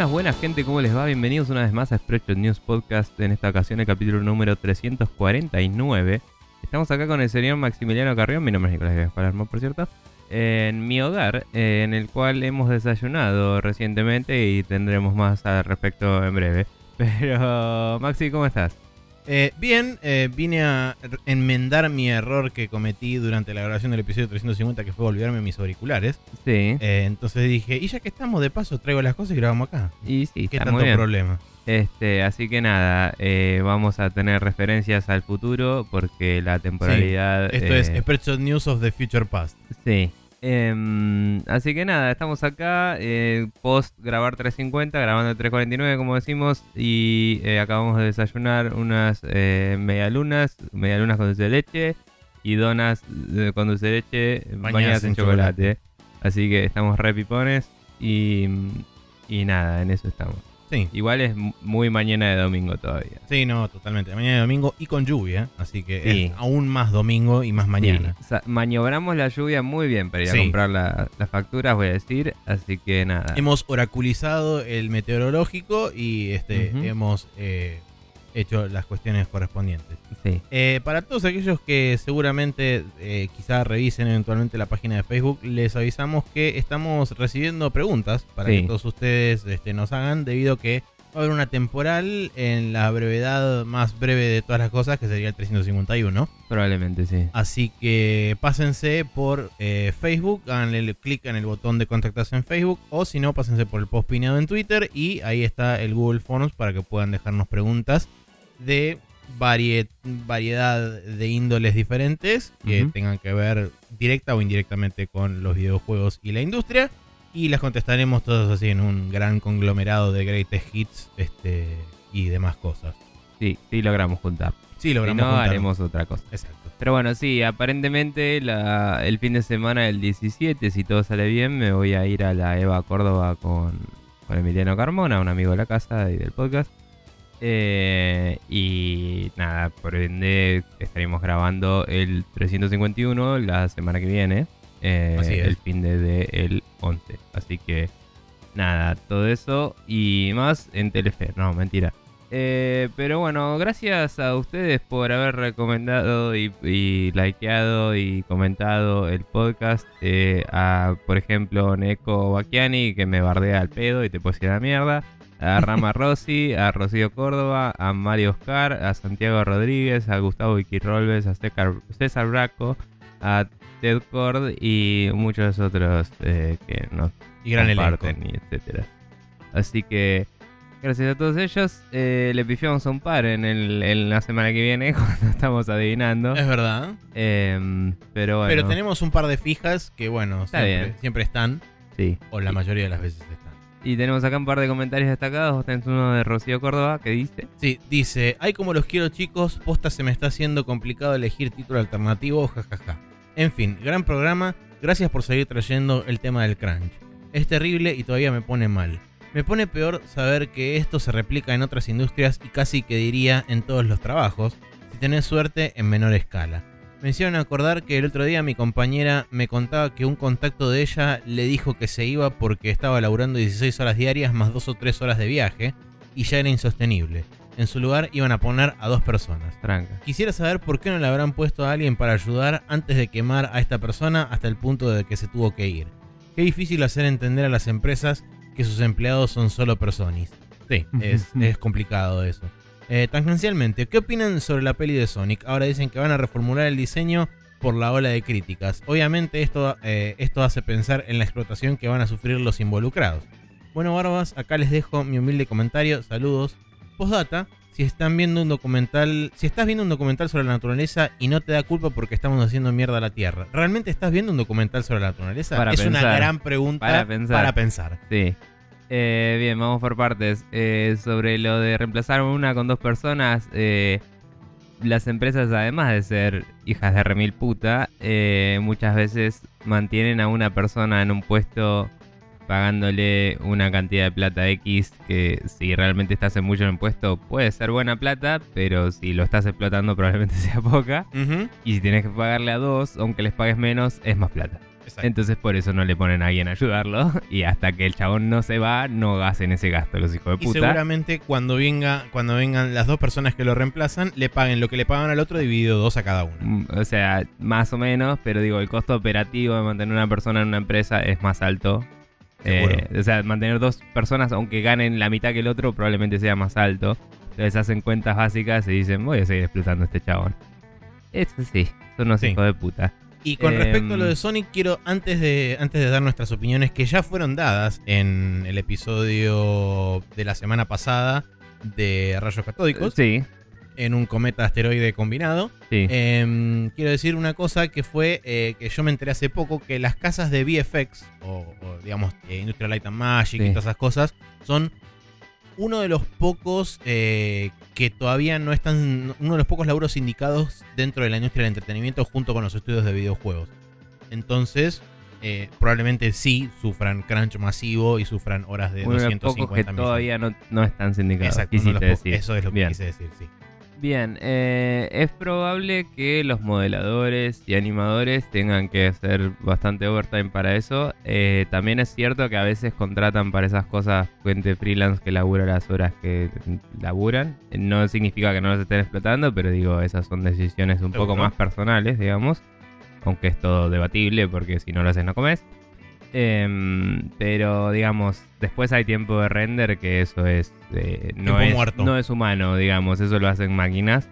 Buenas, buenas gente, ¿cómo les va? Bienvenidos una vez más a Spreadshot News Podcast, en esta ocasión el capítulo número 349. Estamos acá con el señor Maximiliano Carrión, mi nombre es Nicolás Palermo, por cierto, en mi hogar, eh, en el cual hemos desayunado recientemente y tendremos más al respecto en breve. Pero, Maxi, ¿cómo estás? Eh, bien, eh, vine a enmendar mi error que cometí durante la grabación del episodio 350, que fue olvidarme mis auriculares. Sí, Eh, entonces dije, y ya que estamos de paso, traigo las cosas y grabamos acá. y sí, ¿Qué está tanto muy bien. problema? Este, así que nada, eh, vamos a tener referencias al futuro porque la temporalidad... Esto es eh, Spreadshot News of the Future Past. Sí. Em, así que nada, estamos acá, eh, post grabar 350, grabando el 349 como decimos, y eh, acabamos de desayunar unas eh, medialunas, medialunas con dulce de leche y donas eh, con dulce de leche bañadas, en, chocolate. Así que estamos re pipones y, y nada, en eso estamos. Sí, Igual es muy mañana de domingo todavía. sí, no, totalmente. Mañana es domingo y con lluvia, así que Sí. es aún más domingo y más mañana. Sí, maniobramos la lluvia muy bien para ir a comprar la- las facturas, voy a decir. Así que nada. Hemos oraculizado el meteorológico y este, hemos eh, hecho las cuestiones correspondientes. Sí. Eh, para todos aquellos que seguramente eh, quizá revisen eventualmente la página de Facebook, les avisamos que estamos recibiendo preguntas para Sí. que todos ustedes este, nos hagan, debido a que va a haber una temporal en la brevedad más breve de todas las cosas, que sería el 351. Probablemente sí. Así que pásense por eh, Facebook, háganle clic en el botón de contactarse en Facebook, o si no, pásense por el post pineado en Twitter y ahí está el Google Forms para que puedan dejarnos preguntas de varie- variedad de índoles diferentes que tengan que ver directa o indirectamente con los videojuegos y la industria. Y las contestaremos todas así en un gran conglomerado de greatest hits este, y demás cosas. Sí, sí logramos juntar. Sí, Si logramos no, juntarnos. haremos otra cosa. Exacto. Pero bueno, sí, aparentemente la- el fin de semana del 17, si todo sale bien, me voy a ir a la Eva Córdoba con, con Emiliano Carmona, un amigo de la casa y del podcast. Eh, y nada, por ende estaremos grabando el 351 la semana que viene. eh, Así es. El fin de, de el 11. Así que nada, todo eso y más en Telefe. No, mentira. Eh, pero bueno, gracias a ustedes por haber recomendado y, y likeado y comentado el podcast. a, por ejemplo, Neko Bacchiani, que me bardea al pedo y te ir a la mierda. A Rama Rossi, a Rocío Córdoba, a Mario Oscar, a Santiago Rodríguez, a Gustavo Iquirrolves, a César, Braco, a Ted Cord y muchos otros eh, que nos Y gran elenco. comparten y etcétera. Así que gracias a todos ellos. Eh, le pifiamos a un par en, el, en la semana que viene cuando estamos adivinando. Es verdad. Em, pero bueno, Pero tenemos un par de fijas que, bueno, Está siempre, bien. siempre están, sí. o la mayoría de las veces están. Y tenemos acá un par de comentarios destacados. Tenés uno de Rocío Córdoba que dice: Sí, dice, ay como los quiero chicos, posta se me está haciendo complicado elegir título alternativo, jajaja. En fin, gran programa, gracias por seguir trayendo el tema del crunch. Es terrible y todavía me pone mal. Me pone peor saber que esto se replica en otras industrias y casi que diría en todos los trabajos, si tenés suerte en menor escala. Me hicieron acordar que el otro día mi compañera me contaba que un contacto de ella le dijo que se iba porque estaba laburando 16 horas diarias más 2 o 3 horas de viaje y ya era insostenible. En su lugar iban a poner a dos personas. Tranca. Quisiera saber por qué no le habrán puesto a alguien para ayudar antes de quemar a esta persona hasta el punto de que se tuvo que ir. Qué difícil hacer entender a las empresas que sus empleados son solo personas. Sí, es, es complicado eso. Eh, tangencialmente, ¿qué opinan sobre la peli de Sonic? Ahora dicen que van a reformular el diseño por la ola de críticas. Obviamente esto, eh, esto hace pensar en la explotación que van a sufrir los involucrados. Bueno, Barbas, acá les dejo mi humilde comentario. Saludos. Postdata, si están viendo un documental, si estás viendo un documental sobre la naturaleza y no te da culpa porque estamos haciendo mierda a la Tierra, ¿realmente estás viendo un documental sobre la naturaleza? Para es una gran pregunta Para pensar. Para pensar. Sí. Eh, bien, vamos por partes. Eh, sobre lo de reemplazar una con dos personas, eh, las empresas, además de ser hijas de remil puta, eh, muchas veces mantienen a una persona en un puesto pagándole una cantidad de plata X que si realmente estás en mucho en un puesto puede ser buena plata, pero si lo estás explotando probablemente sea poca. Y si tienes que pagarle a dos, aunque les pagues menos, es más plata. Exacto. Entonces por eso no le ponen a alguien a ayudarlo. Y hasta que el chabón no se va, no hacen ese gasto los hijos de Y puta. seguramente cuando venga, cuando vengan las dos personas que lo reemplazan, le paguen lo que le pagan al otro dividido dos a cada uno. Mm, O sea, más o menos, pero digo, el costo operativo de mantener una persona en una empresa es más alto. Eh, o sea, mantener dos personas, aunque ganen la mitad que el otro, probablemente sea más alto. Entonces hacen cuentas básicas y dicen, voy a seguir explotando a este chabón. Eso sí, son unos Sí. hijos de puta. Y con Em, respecto a lo de Sonic, quiero, antes de, antes de dar nuestras opiniones, que ya fueron dadas en el episodio de la semana pasada de Rayos Catódicos, Sí, en un cometa asteroide combinado. sí. Em, quiero decir una cosa que fue eh, que yo me enteré hace poco, que las casas de VFX, o, o, digamos eh, Industrial Light and Magic y todas esas cosas, son uno de los pocos eh, que todavía no están, uno de los pocos laburos indicados dentro de la industria del entretenimiento junto con los estudios de videojuegos. Entonces, eh, probablemente sí sufran crunch masivo y sufran horas de Uno de los 250 pocos que millones. todavía no, no están sindicados. Exacto, de decir. eso es lo que Bien. quise decir, sí. Bien, eh, es probable que los modeladores y animadores tengan que hacer bastante overtime para eso. Eh, también es cierto que a veces contratan para esas cosas gente freelance que labura las horas que laburan. No significa que no los estén explotando, pero digo, esas son decisiones un poco más personales, digamos. Aunque es todo debatible porque si no lo haces no comes. Em, pero digamos, después hay tiempo de render que eso es eh, no, es muerto. no es humano, digamos, eso lo hacen máquinas.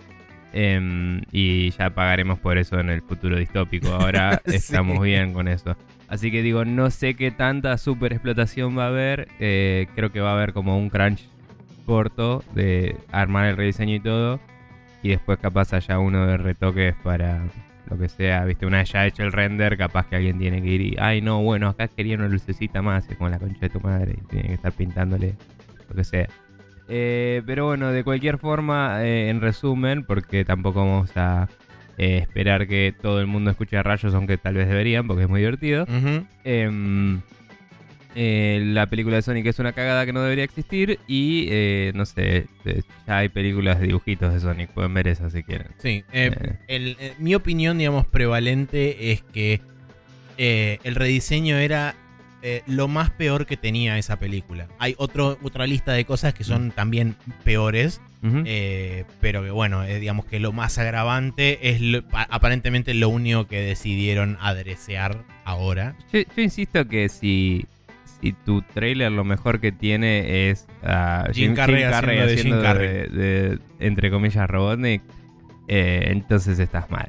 Em, y ya pagaremos por eso en el futuro distópico. Ahora Sí. estamos bien con eso. Así que digo, no sé qué tanta super explotación va a haber. eh, creo que va a haber como un crunch corto de armar el rediseño y todo. Y después capaz haya uno de retoques para lo que sea, viste, una vez ya hecho el render, capaz que alguien tiene que ir y, ay no, bueno, acá quería una lucecita más, es como la concha de tu madre, y tiene que estar pintándole lo que sea. Eh, pero bueno, de cualquier forma, eh, en resumen, porque tampoco vamos a eh, esperar que todo el mundo escuche a rayos, aunque tal vez deberían, porque es muy divertido. Em, eh, la película de Sonic es una cagada que no debería existir y eh, no sé, eh, ya hay películas de dibujitos de Sonic, pueden ver esas si quieren. Sí, eh, el- mi opinión, digamos, prevalente es que el rediseño era lo más peor que tenía esa película. Hay otro, otra lista de cosas que son también peores, pero que bueno, digamos que lo más agravante es lo- pa- aparentemente lo único que decidieron adresear ahora. Yo, yo insisto que si, si tu trailer lo mejor que tiene es a Jim Carrey haciendo de Jim Carrey. de- de, entre comillas, Robotnik, eh, entonces estás mal.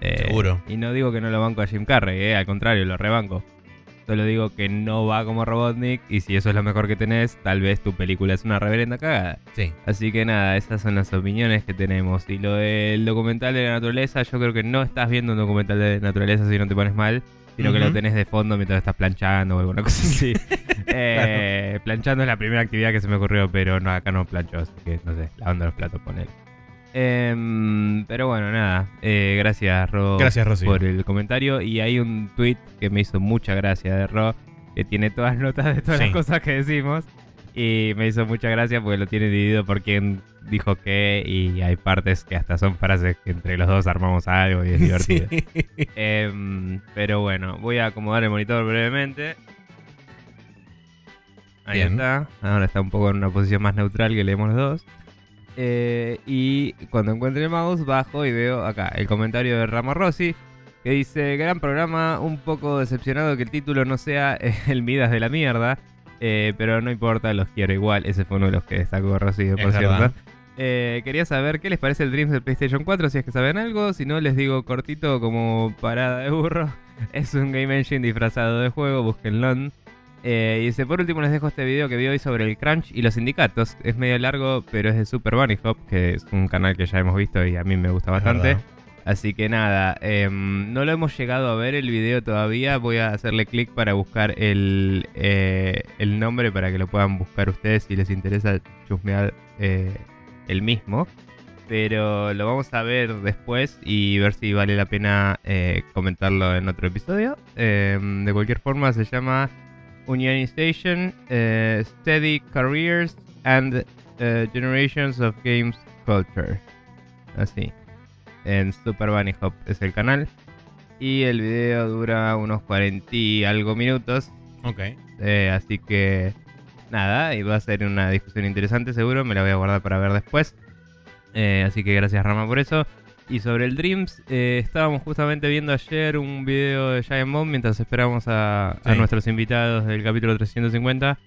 Eh, Seguro. Y no digo que no lo banco a Jim Carrey, eh, al contrario, lo rebanco. Solo digo que no va como Robotnik y si eso es lo mejor que tenés, tal vez tu película es una reverenda cagada. Sí. Así que nada, esas son las opiniones que tenemos. Y lo del documental de la naturaleza, yo creo que no estás viendo un documental de naturaleza si no te pones mal, sino que lo tenés de fondo mientras estás planchando o alguna cosa así. Eh, Planchando es la primera actividad que se me ocurrió, pero no, acá no plancho, así que no sé, lavando los platos, poner. pero bueno, nada. eh, gracias, Ro, Gracias, Rosy. por el comentario. Y hay un tweet que me hizo mucha gracia de Ro, que tiene todas las notas de todas Sí. las cosas que decimos. Y me hizo mucha gracia porque lo tiene dividido por quién dijo qué. Y hay partes que hasta son frases que entre los dos armamos algo y es divertido. Sí. Em, pero bueno, voy a acomodar el monitor brevemente. Ahí Bien. está. Ahora está un poco en una posición más neutral que leemos los dos. Eh, y cuando encuentre el mouse, bajo y veo acá el comentario de Rama Rossi. Que dice: Gran programa, un poco decepcionado que el título no sea el Midas de la mierda. Eh, pero no importa, los quiero igual. Ese fue uno de los que destacó Rossi, por Es cierto. verdad. Eh, quería saber qué les parece el Dreams del PlayStation 4, si es que saben algo. Si no, les digo cortito como parada de burro. Es un Game Engine disfrazado de juego, búsquenlo. Eh, y dice, por último les dejo este video que vi hoy sobre el crunch y los sindicatos. Es medio largo, pero es de Super Bunny Hop, que es un canal que ya hemos visto y a mí me gusta bastante. Así que nada, em, no lo hemos llegado a ver el video todavía. Voy a hacerle clic para buscar el, eh, nombre para que lo puedan buscar ustedes si les interesa chusmear eh, el mismo. Pero lo vamos a ver después y ver si vale la pena eh, comentarlo en otro episodio. Em, de cualquier forma, se llama Unionization, Steady Careers and Generations of Games Culture. Así en Super Bunny Hop es el canal. Y el video dura unos 40 y algo minutos. Ok. Eh, así que nada, y va a ser una discusión interesante seguro. Me la voy a guardar para ver después. Eh, así que gracias Rama por eso. Y sobre el Dreams, eh, estábamos justamente viendo ayer un video de Giant Bomb mientras esperamos a, a nuestros invitados del capítulo 350.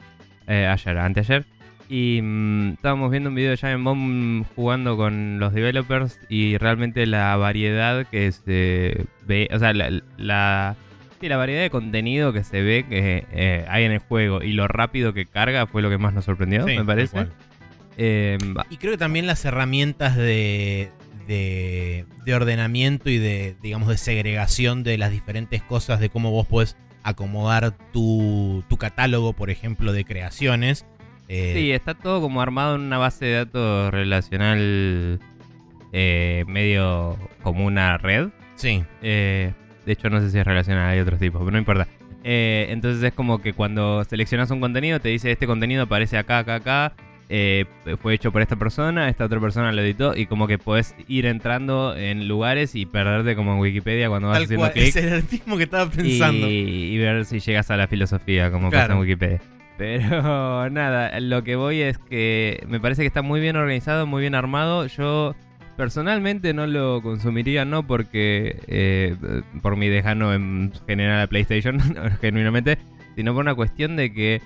Eh, ayer, anteayer. Y mm, estábamos viendo un video de Giant Bomb jugando con los developers y realmente la variedad que se ve, o sea, la, la, sí, la variedad de contenido que se ve que eh, hay en el juego y lo rápido que carga fue lo que más nos sorprendió, Sí, me parece. Eh, Y creo que también las herramientas de, de, de ordenamiento y de, digamos, de segregación de las diferentes cosas, de cómo vos podés acomodar tu, tu catálogo, por ejemplo, de creaciones. Eh, Sí, está todo como armado en una base de datos relacional eh, medio como una red. sí, Eh, de hecho, no sé si es relacional, hay otros tipos, pero no importa. Eh, entonces es como que cuando seleccionas un contenido, te dice este contenido aparece acá, acá, acá. eh, fue hecho por esta persona, esta otra persona lo editó y como que podés ir entrando en lugares y perderte como en Wikipedia cuando vas tal haciendo clic Es el que estaba pensando. y, y ver si llegas a la filosofía, como Claro. pasa en Wikipedia. Pero nada, lo que voy es que me parece que está muy bien organizado, muy bien armado. Yo personalmente no lo consumiría, no porque eh, por mi dejano en general a PlayStation, genuinamente, sino por una cuestión de que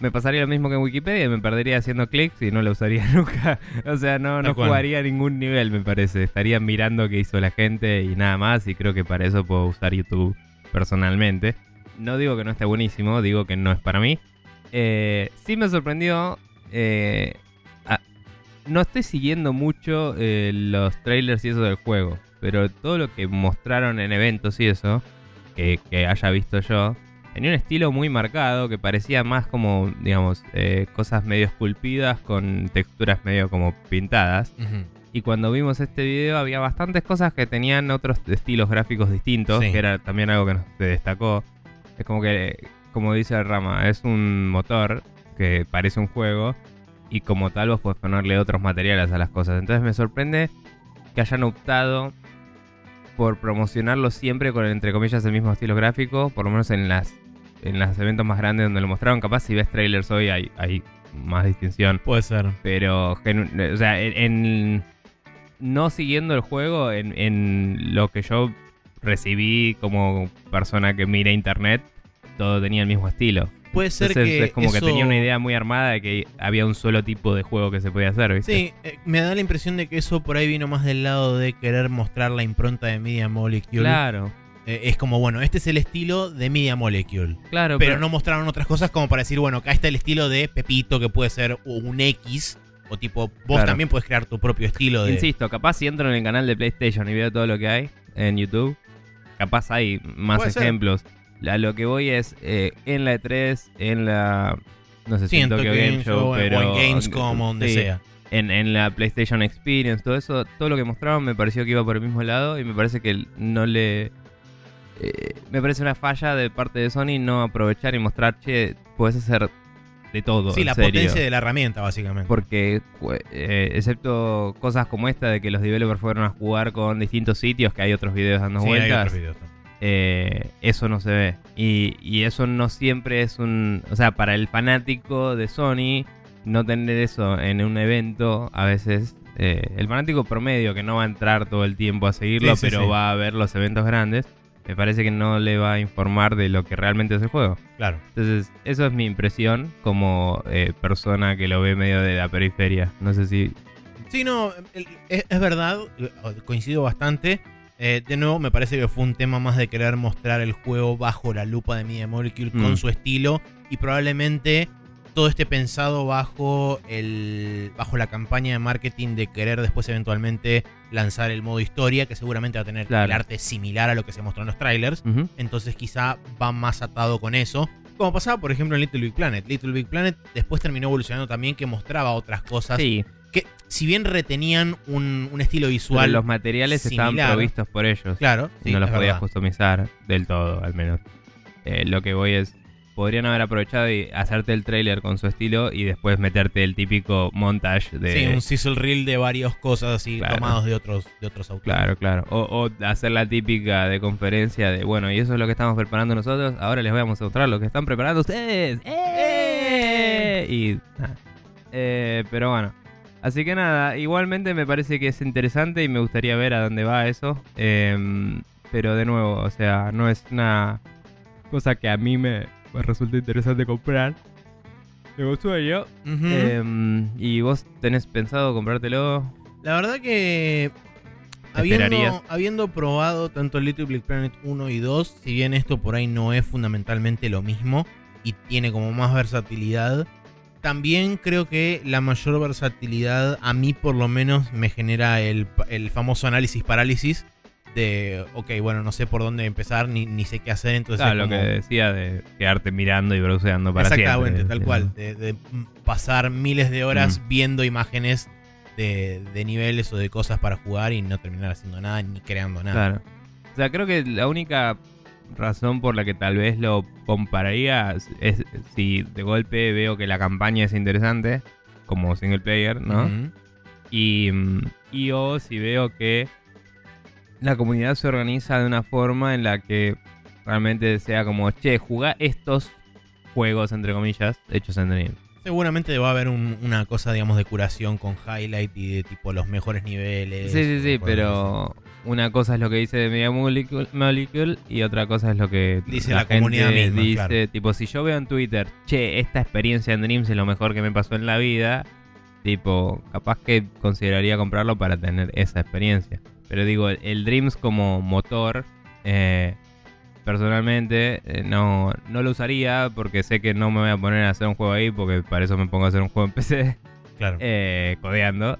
me pasaría lo mismo que en Wikipedia, me perdería haciendo clics y no lo usaría nunca. O sea, no, no jugaría a ningún nivel, me parece. Estaría mirando qué hizo la gente y nada más, y creo que para eso puedo usar YouTube personalmente. No digo que no esté buenísimo, digo que no es para mí. Eh, sí me sorprendió. eh, a- no estoy siguiendo mucho eh, los trailers y eso del juego, pero todo lo que mostraron en eventos y eso, que, que haya visto yo, tenía un estilo muy marcado que parecía más como, digamos, eh, cosas medio esculpidas con texturas medio como pintadas. Y cuando vimos este video había bastantes cosas que tenían otros estilos gráficos distintos, Sí. que era también algo que nos destacó. Es como que, como dice Rama, es un motor que parece un juego y como tal vos podés ponerle otros materiales a las cosas. Entonces me sorprende que hayan optado por promocionarlo siempre con entre comillas el mismo estilo gráfico, por lo menos en las en los eventos más grandes donde lo mostraron. Capaz si ves trailers hoy hay, hay más distinción. Puede ser. Pero, o sea, en, en- no siguiendo el juego, en, en lo que yo recibí como persona que mira internet, todo tenía el mismo estilo. Puede ser Entonces que. es como que tenía una idea muy armada de que había un solo tipo de juego que se podía hacer, ¿viste? Sí, eh, me da la impresión de que eso por ahí vino más del lado de querer mostrar la impronta de Media Molecule. Claro, Eh, es como, bueno, este es el estilo de Media Molecule. claro. Pero no mostraron otras cosas como para decir, bueno, acá está el estilo de Pepito, que puede ser un X. O tipo, vos Claro. también puedes crear tu propio estilo de. Insisto, capaz si entro en el canal de PlayStation y veo todo lo que hay en YouTube, capaz hay más Puede ser. A lo que voy es eh, en la E3, en la. No sé si en Tokyo Game Show, pero. o en Gamescom o donde sí, sea. En, en la PlayStation Experience, todo eso, todo lo que mostraron me pareció que iba por el mismo lado y me parece que no le. eh, me parece una falla de parte de Sony no aprovechar y mostrar, che, puedes hacer de todo. Sí, la serio. potencia de la herramienta, básicamente. Porque, eh, excepto cosas como esta de que los developers fueron a jugar con distintos sitios, que hay otros videos dando Sí, hay vueltas, otros videos también. Eh, eso no se ve. Y, y eso no siempre es un... O sea, para el fanático de Sony, no tener eso en un evento, a veces... eh, el fanático promedio que no va a entrar todo el tiempo a seguirlo, Sí, sí, pero sí. va a ver los eventos grandes, me parece que no le va a informar de lo que realmente es el juego. Claro. Entonces, eso es mi impresión como eh, persona que lo ve medio de la periferia. No sé si... Sí, no, es, es verdad, coincido bastante. Eh, de nuevo, me parece que fue un tema más de querer mostrar el juego bajo la lupa de Media Molecule Mm. con su estilo y probablemente todo esté pensado bajo el bajo la campaña de marketing de querer después eventualmente lanzar el modo historia que seguramente va a tener Claro. el arte similar a lo que se mostró en los trailers. Entonces quizá va más atado con eso. Como pasaba, por ejemplo, en Little Big Planet. Little Big Planet después terminó evolucionando también que mostraba otras cosas Sí, que si bien retenían un, un estilo pero visual, los materiales estaban provistos por ellos. claro, sí, no los podías verdad. customizar del todo, al menos. Eh, lo que voy es. podrían haber aprovechado y hacerte el trailer con su estilo y después meterte el típico montage de. Sí, un sizzle reel de varias cosas así Claro. tomados de otros, de otros autores. Claro, claro. O, o hacer la típica de conferencia de, bueno, y eso es lo que estamos preparando nosotros, ahora les voy a mostrar lo que están preparando ustedes. ¡Eh! Y. Eh, pero bueno. Así que nada, igualmente me parece que es interesante y me gustaría ver a dónde va eso. Em, pero de nuevo, o sea, no es una cosa que a mí me, me resulta interesante comprar. Me gustó yo. Em, ¿Y vos tenés pensado comprártelo? La verdad que habiendo probado tanto Little Big Planet 1 y 2, si bien esto por ahí no es fundamentalmente lo mismo y tiene como más versatilidad, también creo que la mayor versatilidad a mí por lo menos me genera el, el famoso análisis parálisis de, ok, bueno, no sé por dónde empezar ni, ni sé qué hacer, entonces... Claro, lo como- que decía de quedarte mirando y browseando para Exactamente, siempre. tal cual. De, de pasar miles de horas Mm. viendo imágenes de, de niveles o de cosas para jugar y no terminar haciendo nada ni creando nada. Claro. O sea, creo que la única razón por la que tal vez lo compararía es, si de golpe veo que la campaña es interesante, como single player, ¿no? Y, y o si veo que la comunidad se organiza de una forma en la que realmente sea como, che, jugá estos juegos, entre comillas, hechos en Dream. Seguramente va a haber un- una cosa, digamos, de curación con highlight y de tipo los mejores niveles. Sí, sí, sí, pero una cosa es lo que dice Media Molecule, Molecule y otra cosa es lo que Dice la comunidad gente misma, dice. claro. Tipo, si yo veo en Twitter, che, esta experiencia en Dreams es lo mejor que me pasó en la vida, tipo, capaz que consideraría comprarlo para tener esa experiencia. Pero digo, el, Dreams como motor, eh, personalmente, eh, no, no lo usaría porque sé que no me voy a poner a hacer un juego ahí porque para eso me pongo a hacer un juego en PC. Claro. eh, codeando.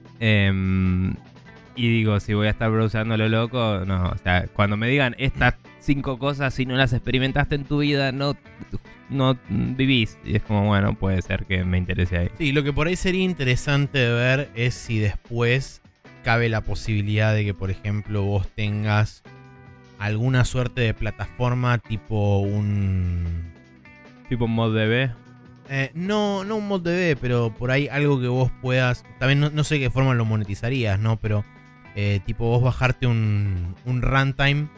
Y digo, si voy a estar browseando lo loco, no. O sea, cuando me digan estas cinco cosas, si no las experimentaste en tu vida, no, no vivís. Y es como, bueno, puede ser que me interese ahí. Sí, lo que por ahí sería interesante de ver es si después cabe la posibilidad de que, por ejemplo, vos tengas alguna suerte de plataforma tipo un... Tipo mod DB. eh, no, no un mod DB, pero por ahí algo que vos puedas... También no, no sé qué forma lo monetizarías, ¿no? Pero eh, tipo vos bajarte un, un runtime,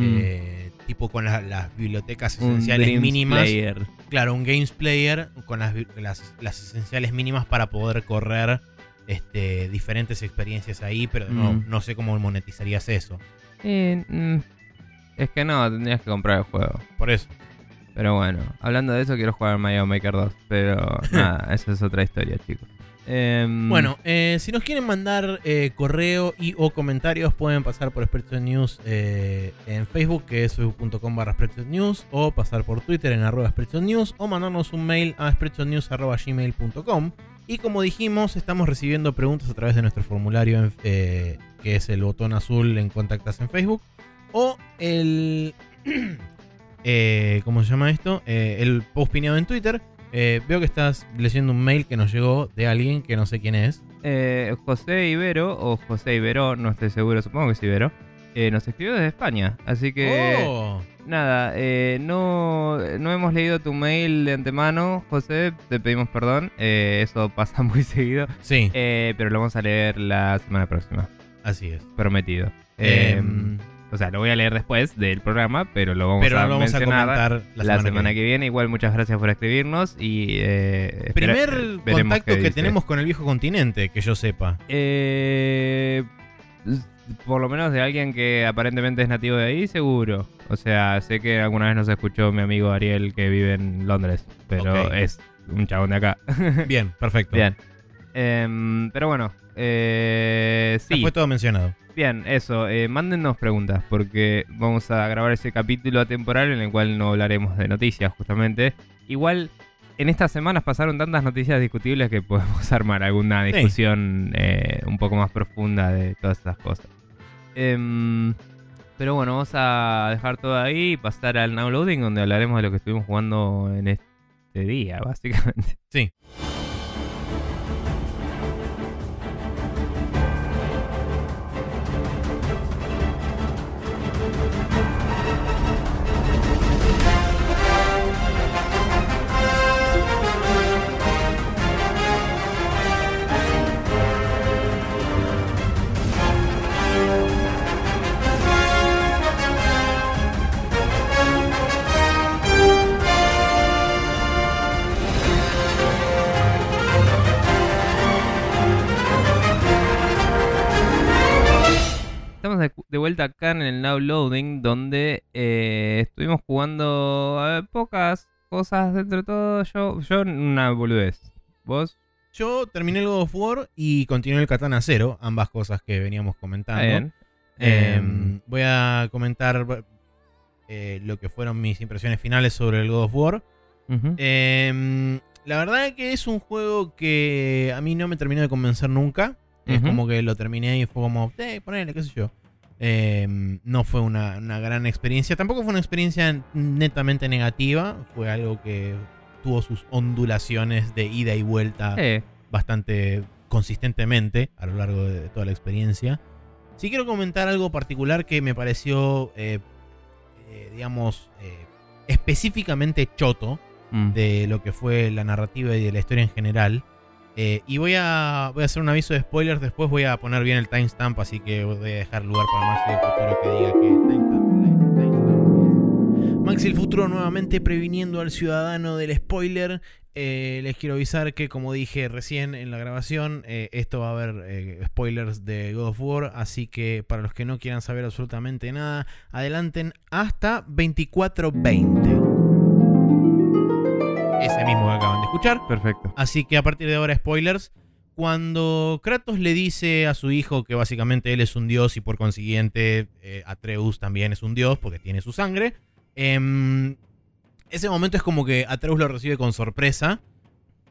eh, tipo con la- las bibliotecas Mm. Un esenciales mínimas. Player. Claro, un Games Player con las, las, las esenciales mínimas para poder correr este, diferentes experiencias ahí, pero no, Mm. no sé cómo monetizarías eso. Mm, es que no, tendrías que comprar el juego. Por eso. Pero bueno, hablando de eso, quiero jugar Mario Maker 2. Pero nada, esa es otra historia, chicos. Em, Bueno, eh, si nos quieren mandar eh, correo y o comentarios, pueden pasar por Spreadshot News eh, en Facebook, que es facebook.com barra News, o pasar por Twitter en arroba News, o mandarnos un mail a spreadshotnews arroba gmail.com. Y como dijimos, estamos recibiendo preguntas a través de nuestro formulario, que es el botón azul en Contactas en Facebook, o el... ¿Cómo se llama esto? El post pineado en Twitter. Eh, veo que estás leyendo un mail que nos llegó de alguien que no sé quién es. Eh, José Ibero, o José Ibero, no estoy seguro, supongo que es Ibero, eh, nos escribió desde España. Así que, Oh, nada, eh, no, no hemos leído tu mail de antemano, José, te pedimos perdón, eh, eso pasa muy seguido, sí, eh, pero lo vamos a leer la semana próxima, así es. prometido. Eh, o sea, lo voy a leer después del programa, pero lo vamos pero a lo vamos a mencionar comentar la, semana, que, viene. Igual, muchas gracias por escribirnos y... eh, Primer veremos contacto que dice. tenemos con el viejo continente, que yo sepa. Eh, por lo menos de alguien que aparentemente es nativo de ahí, seguro. O sea, sé que alguna vez nos escuchó mi amigo Ariel que vive en Londres, pero es un chabón de acá. Bien, perfecto. Bien. Em, pero bueno, eh, Ya sí. fue todo mencionado. Bien, eso. Eh, mándennos preguntas porque vamos a grabar ese capítulo atemporal en el cual no hablaremos de noticias, justamente. Igual, en estas semanas pasaron tantas noticias discutibles que podemos armar alguna Sí. discusión eh, un poco más profunda de todas esas cosas. Em, pero bueno, vamos a dejar todo ahí y pasar al now loading donde hablaremos de lo que estuvimos jugando en este día, básicamente. Sí. De, vuelta acá en el Now Loading, donde eh, estuvimos jugando pocas cosas dentro de todo. Yo, yo una boludez. ¿Vos? Yo terminé el God of War y continué el Katana Zero, ambas cosas que veníamos comentando. Bien. Eh, Em, voy a comentar eh, lo que fueron mis impresiones finales sobre el God of War. Em, la verdad que es un juego que a mí no me terminó de convencer nunca. Es como que lo terminé y fue como, eh, ponele, qué sé yo. Em, no fue una, una gran experiencia. Tampoco fue una experiencia netamente negativa. Fue algo que tuvo sus ondulaciones de ida y vuelta Sí. bastante consistentemente a lo largo de toda la experiencia. Sí quiero comentar algo particular que me pareció, eh, eh, digamos, eh, específicamente choto Mm. de lo que fue la narrativa y de la historia en general. Eh, y voy a, voy a hacer un aviso de spoilers, después voy a poner bien el timestamp, así que voy a dejar lugar para Maxi del Futuro que diga que timestamp, timestamp es- Maxi el Futuro nuevamente previniendo al ciudadano del spoiler. Eh, les quiero avisar que, como dije recién en la grabación, eh, esto va a haber spoilers de God of War, así que para los que no quieran saber absolutamente nada, adelanten hasta 24.20. Ese mismo que acaban de escuchar. Perfecto. Así que a partir de ahora, spoilers. Cuando Kratos le dice a su hijo que básicamente él es un dios y por consiguiente eh, Atreus también es un dios porque tiene su sangre, em, ese momento es como que Atreus lo recibe con sorpresa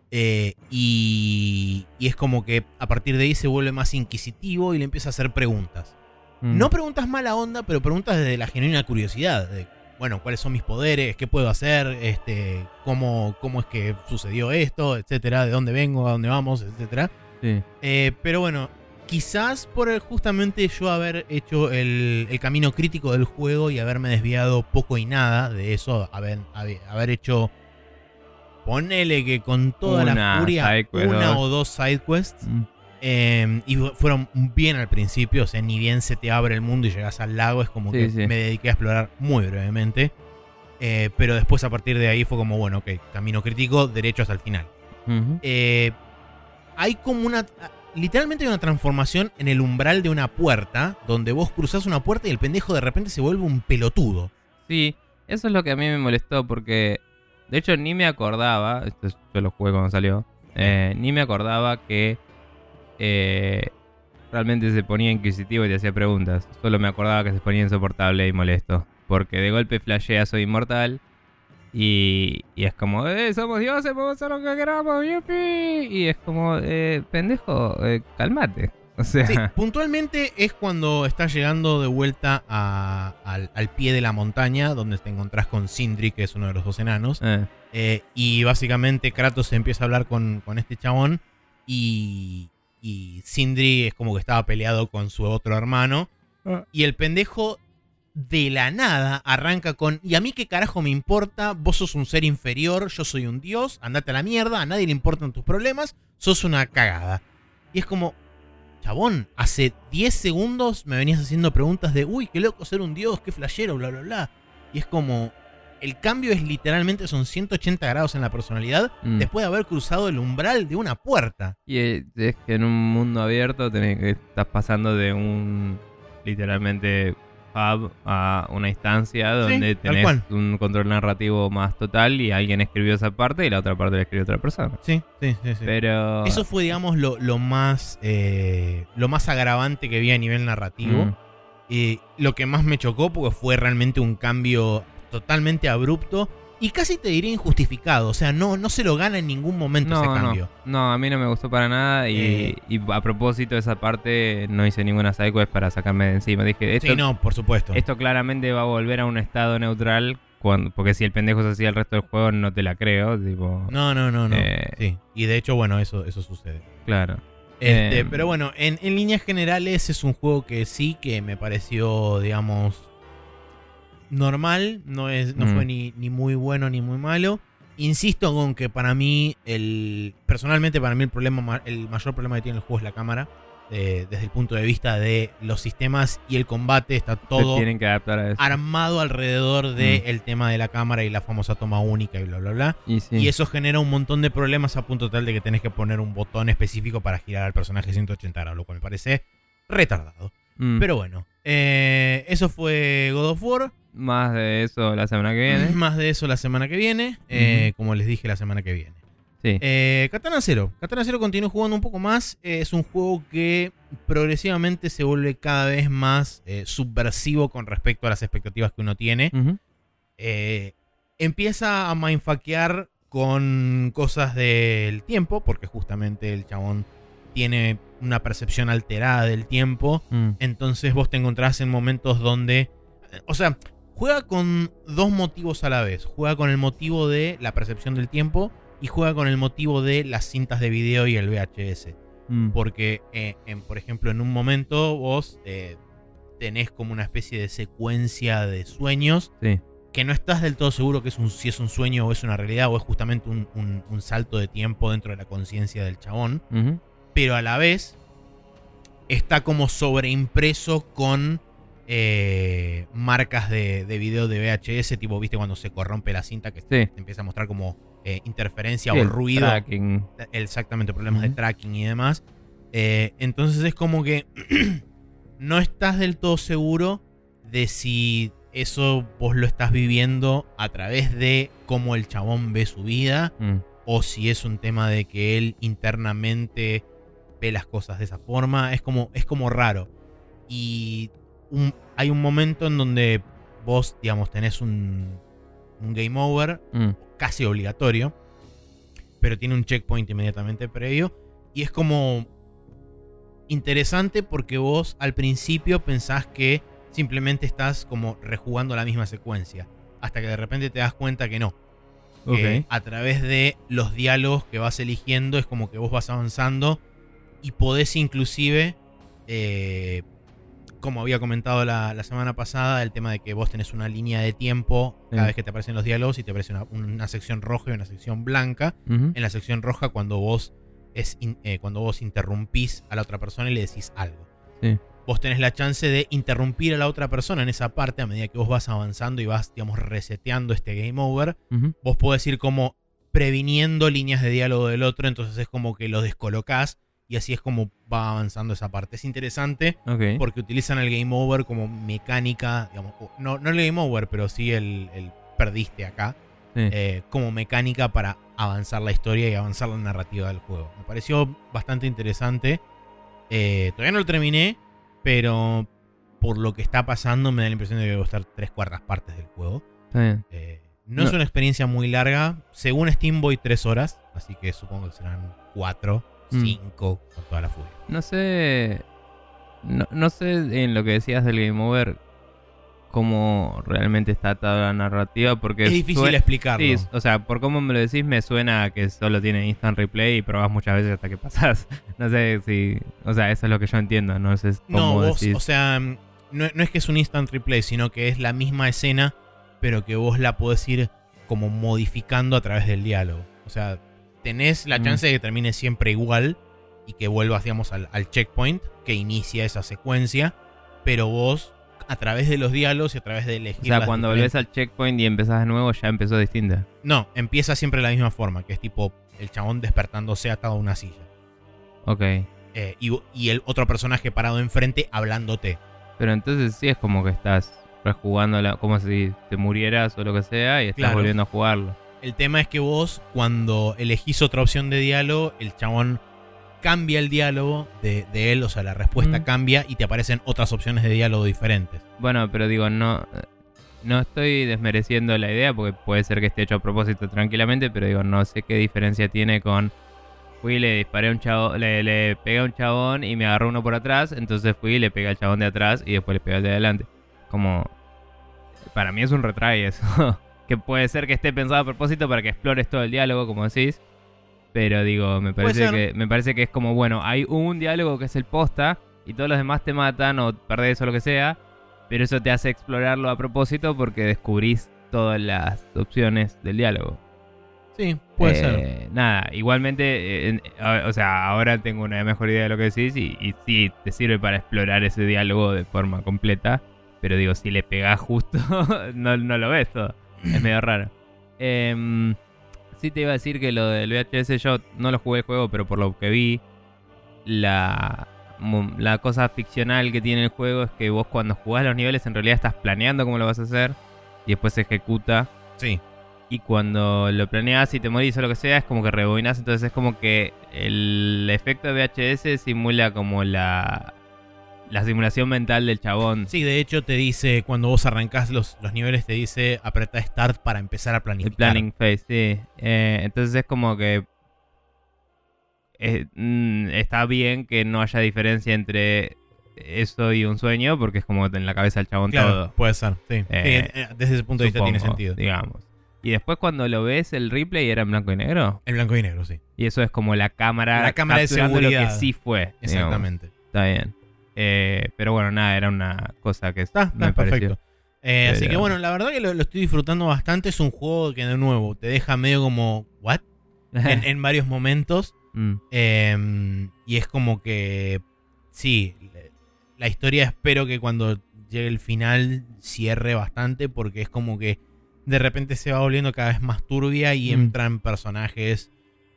eh, y, y es como que a partir de ahí se vuelve más inquisitivo y le empieza a hacer preguntas. Mm. No preguntas mala onda, pero preguntas desde la genuina curiosidad. De, bueno, ¿cuáles son mis poderes? ¿Qué puedo hacer? Este, ¿cómo, ¿Cómo es que sucedió esto? Etcétera. ¿De dónde vengo? ¿A dónde vamos? Etcétera. Sí. Eh, pero bueno, quizás por el- justamente yo haber hecho el, el camino crítico del juego y haberme desviado poco y nada de eso, haber, haber, haber hecho... Ponele que con toda la furia una o dos sidequests Mm. Eh, y fueron bien al principio, o sea, ni bien se te abre el mundo y llegas al lago, es como Sí, que sí. me dediqué a explorar muy brevemente. Eh, pero después a partir de ahí fue como, bueno, ok, camino crítico, derecho hasta el final. Eh, hay como una... Literalmente hay una transformación en el umbral de una puerta, donde vos cruzás una puerta y el pendejo de repente se vuelve un pelotudo. Sí, eso es lo que a mí me molestó porque, de hecho, ni me acordaba, esto es- yo lo jugué cuando salió, eh, ni me acordaba que eh, realmente se ponía inquisitivo y te hacía preguntas. Solo me acordaba que se ponía insoportable y molesto. Porque de golpe flashea soy inmortal y, y es como, eh, somos dioses, podemos hacer lo que queramos, yupi. Y es como, eh, pendejo, eh, calmate. O sea, Sí, puntualmente es cuando estás llegando de vuelta a- al, al pie de la montaña, donde te encontrás con Sindri, que es uno de los dos enanos. eh, Eh, y básicamente Kratos empieza a hablar con, con este chabón y, y Sindri es como que estaba peleado con su otro hermano. Ah. Y el pendejo de la nada arranca con, ¿y a mí qué carajo me importa? Vos sos un ser inferior, yo soy un dios, andate a la mierda, a nadie le importan tus problemas, sos una cagada. Y es como, chabón, hace 10 segundos me venías haciendo preguntas de, uy, qué loco ser un dios, qué flashero, bla, bla, bla. Y es como, el cambio es literalmente, son 180 grados en la personalidad mm. después de haber cruzado el umbral de una puerta. Y eh, es que en un mundo abierto tenés, estás pasando de un literalmente hub a una instancia donde tal tenés un control narrativo más total y alguien escribió esa parte y la otra parte la escribió otra persona. Sí, sí, sí. sí. Pero Eso fue, digamos, lo, lo más eh, lo más agravante que vi a nivel narrativo. Mm. Y lo que más me chocó porque fue realmente un cambio totalmente abrupto y casi te diría injustificado. O sea, no, no se lo gana en ningún momento no, ese no, cambio. no, a mí no me gustó para nada y, Eh. y a propósito de esa parte no hice ninguna sidequest para sacarme de encima. Dije, esto, Sí, no, por supuesto. esto claramente va a volver a un estado neutral cuando, porque si el pendejo se hacía el resto del juego no te la creo, tipo, No, no, no, no. Eh. Sí. Y de hecho, bueno, eso, eso sucede. claro. Este, Eh, pero bueno, en, en líneas generales es un juego que sí, que me pareció, digamos, normal. No, es, no Mm. fue ni, ni muy bueno ni muy malo. Insisto con que para mí, el personalmente para mí el problema, ma- el mayor problema que tiene el juego es la cámara. eh, desde el punto de vista de los sistemas y el combate está todo tienen que adaptar a eso. armado alrededor del Mm. el tema de la cámara y la famosa toma única y bla bla bla. Y, sí. Y eso genera un montón de problemas a punto tal de que tenés que poner un botón específico para girar al personaje 180 grados, lo cual me parece retardado. Mm. Pero bueno, eh, eso fue God of War. Más de eso la semana que viene. Más de eso la semana que viene. eh, Como les dije, la semana que viene. Sí. Eh, Katana Zero. Katana Zero continúo jugando un poco más. Eh, es un juego que progresivamente se vuelve cada vez más eh, subversivo con respecto a las expectativas que uno tiene. Empieza a mindfuckear con cosas del tiempo, porque justamente el chabón tiene una percepción alterada del tiempo. Mm. Entonces vos te encontrás en momentos donde. O sea, juega con dos motivos a la vez. Juega con el motivo de la percepción del tiempo y juega con el motivo de las cintas de video y el VHS. Mm. Porque, eh, en- por ejemplo, en un momento vos eh, tenés como una especie de secuencia de sueños Sí. que no estás del todo seguro que es un, si es un sueño o es una realidad o es justamente un, un- un salto de tiempo dentro de la conciencia del chabón pero a la vez está como sobreimpreso con eh, marcas de, de video de VHS, tipo, viste, cuando se corrompe la cinta que Sí. te empieza a mostrar como eh, interferencia Sí, o el ruido. tracking. Exactamente, problemas de tracking y demás. Eh, entonces es como que no estás del todo seguro de si eso vos lo estás viviendo a través de cómo el chabón ve su vida Mm. o si es un tema de que él internamente ve las cosas de esa forma. Es como, es como raro. Y un- hay un momento en donde vos, digamos, tenés un, un game over Mm. casi obligatorio, pero tiene un checkpoint inmediatamente previo. Y es como interesante porque vos al principio pensás que simplemente estás como rejugando la misma secuencia. Hasta que de repente te das cuenta que no. que a través de los diálogos que vas eligiendo es como que vos vas avanzando y podés inclusive, eh, como había comentado la, la semana pasada, el tema de que vos tenés una línea de tiempo cada Sí. vez que te aparecen los diálogos y te aparece una, una sección roja y una sección blanca. En la sección roja cuando vos, es in- eh, cuando vos interrumpís a la otra persona y le decís algo. Sí. Vos tenés la chance de interrumpir a la otra persona en esa parte a medida que vos vas avanzando y vas, digamos, reseteando este game over vos podés ir como previniendo líneas de diálogo del otro, entonces es como que lo descolocás y así es como va avanzando esa parte. Es interesante porque utilizan el game over como mecánica, digamos, no, no el game over, pero sí el, el perdiste acá, Sí. eh, como mecánica para avanzar la historia y avanzar la narrativa del juego. Me pareció bastante interesante. Eh, todavía no lo terminé, pero por lo que está pasando me da la impresión de que voy a estar tres cuartas partes del juego. Bien. Eh, no, No. es una experiencia muy larga. Según Steam voy 3 horas. Así que supongo que serán 4, Mm. 5 con toda la furia. No sé. No, no sé en lo que decías del Game Over cómo realmente está toda la narrativa porque Es difícil sue- explicarlo. Sí, o sea, por cómo me lo decís me suena a que solo tiene instant replay y probás muchas veces hasta que pasás. No sé si, o sea, eso es lo que yo entiendo, no sé cómo no, vos, decís. o sea, mm, no, no es que es un instant replay, sino que es la misma escena, pero que vos la podés ir como modificando a través del diálogo. O sea, tenés la Mm. chance de que termine siempre igual y que vuelvas, digamos, al, al checkpoint que inicia esa secuencia, pero vos, a través de los diálogos y a través de elegir. o sea, cuando volvés al checkpoint y empezás de nuevo ya empezó distinta. No, empieza siempre de la misma forma, que es tipo el chabón despertándose atado a una silla. Ok. Eh, y, y el otro personaje parado enfrente hablándote. Pero entonces sí es como que estás rejugándola, como si te murieras o lo que sea y estás Claro. volviendo a jugarlo. El tema es que vos, cuando elegís otra opción de diálogo, el chabón cambia el diálogo de, de él, o sea, la respuesta Mm. cambia y te aparecen otras opciones de diálogo diferentes. Bueno, pero digo, no, no estoy desmereciendo la idea porque puede ser que esté hecho a propósito tranquilamente, pero digo, no sé qué diferencia tiene con fui y le disparé a un chabón, le, le pegué a un chabón y me agarró uno por atrás, entonces fui y le pegué al chabón de atrás y después le pegué al de adelante. Como para mí es un retry eso, que puede ser que esté pensado a propósito para que explores todo el diálogo, como decís. Pero digo, me parece que me parece que es como bueno, hay un diálogo que es el posta y todos los demás te matan o perdés o lo que sea, pero eso te hace explorarlo a propósito porque descubrís todas las opciones del diálogo. Sí, puede Eh, ser. Nada, igualmente, eh, o sea, ahora tengo una mejor idea de lo que decís y, y sí, te sirve para explorar ese diálogo de forma completa. Pero digo, si le pegás justo, no, no lo ves todo. Es medio raro. Em, sí te iba a decir que lo del VHS yo no lo jugué el juego, pero por lo que vi, la... la cosa ficcional que tiene el juego es que vos cuando jugás los niveles en realidad estás planeando cómo lo vas a hacer y después se ejecuta. Sí. Y cuando lo planeas y te morís o lo que sea, es como que rebobinas. Entonces es como que el efecto de VHS simula como la, la simulación mental del chabón. Sí, de hecho te dice, cuando vos arrancás los, los niveles, te dice apretá Start para empezar a planificar. El planning phase, sí. Eh, entonces es como que eh, mm, está bien que no haya diferencia entre eso y un sueño, porque es como en la cabeza del chabón Claro, todo. puede ser, sí. Eh, Sí, desde ese punto de vista tiene sentido. Digamos. Y después cuando lo ves, el replay era en blanco y negro. El blanco y negro, sí. Y eso es como la cámara, La cámara de capturando lo seguridad. que sí fue. digamos. Exactamente. Está bien. Eh, pero bueno, nada, era una cosa que Está, me está pareció. perfecto. Eh, así que bueno, la verdad que lo, lo estoy disfrutando bastante. Es un juego que de nuevo te deja medio como, ¿what? En, en varios momentos. Mm, Eh, y es como que, sí, la historia espero que cuando llegue el final cierre bastante porque es como que de repente se va volviendo cada vez más turbia y Mm. entran personajes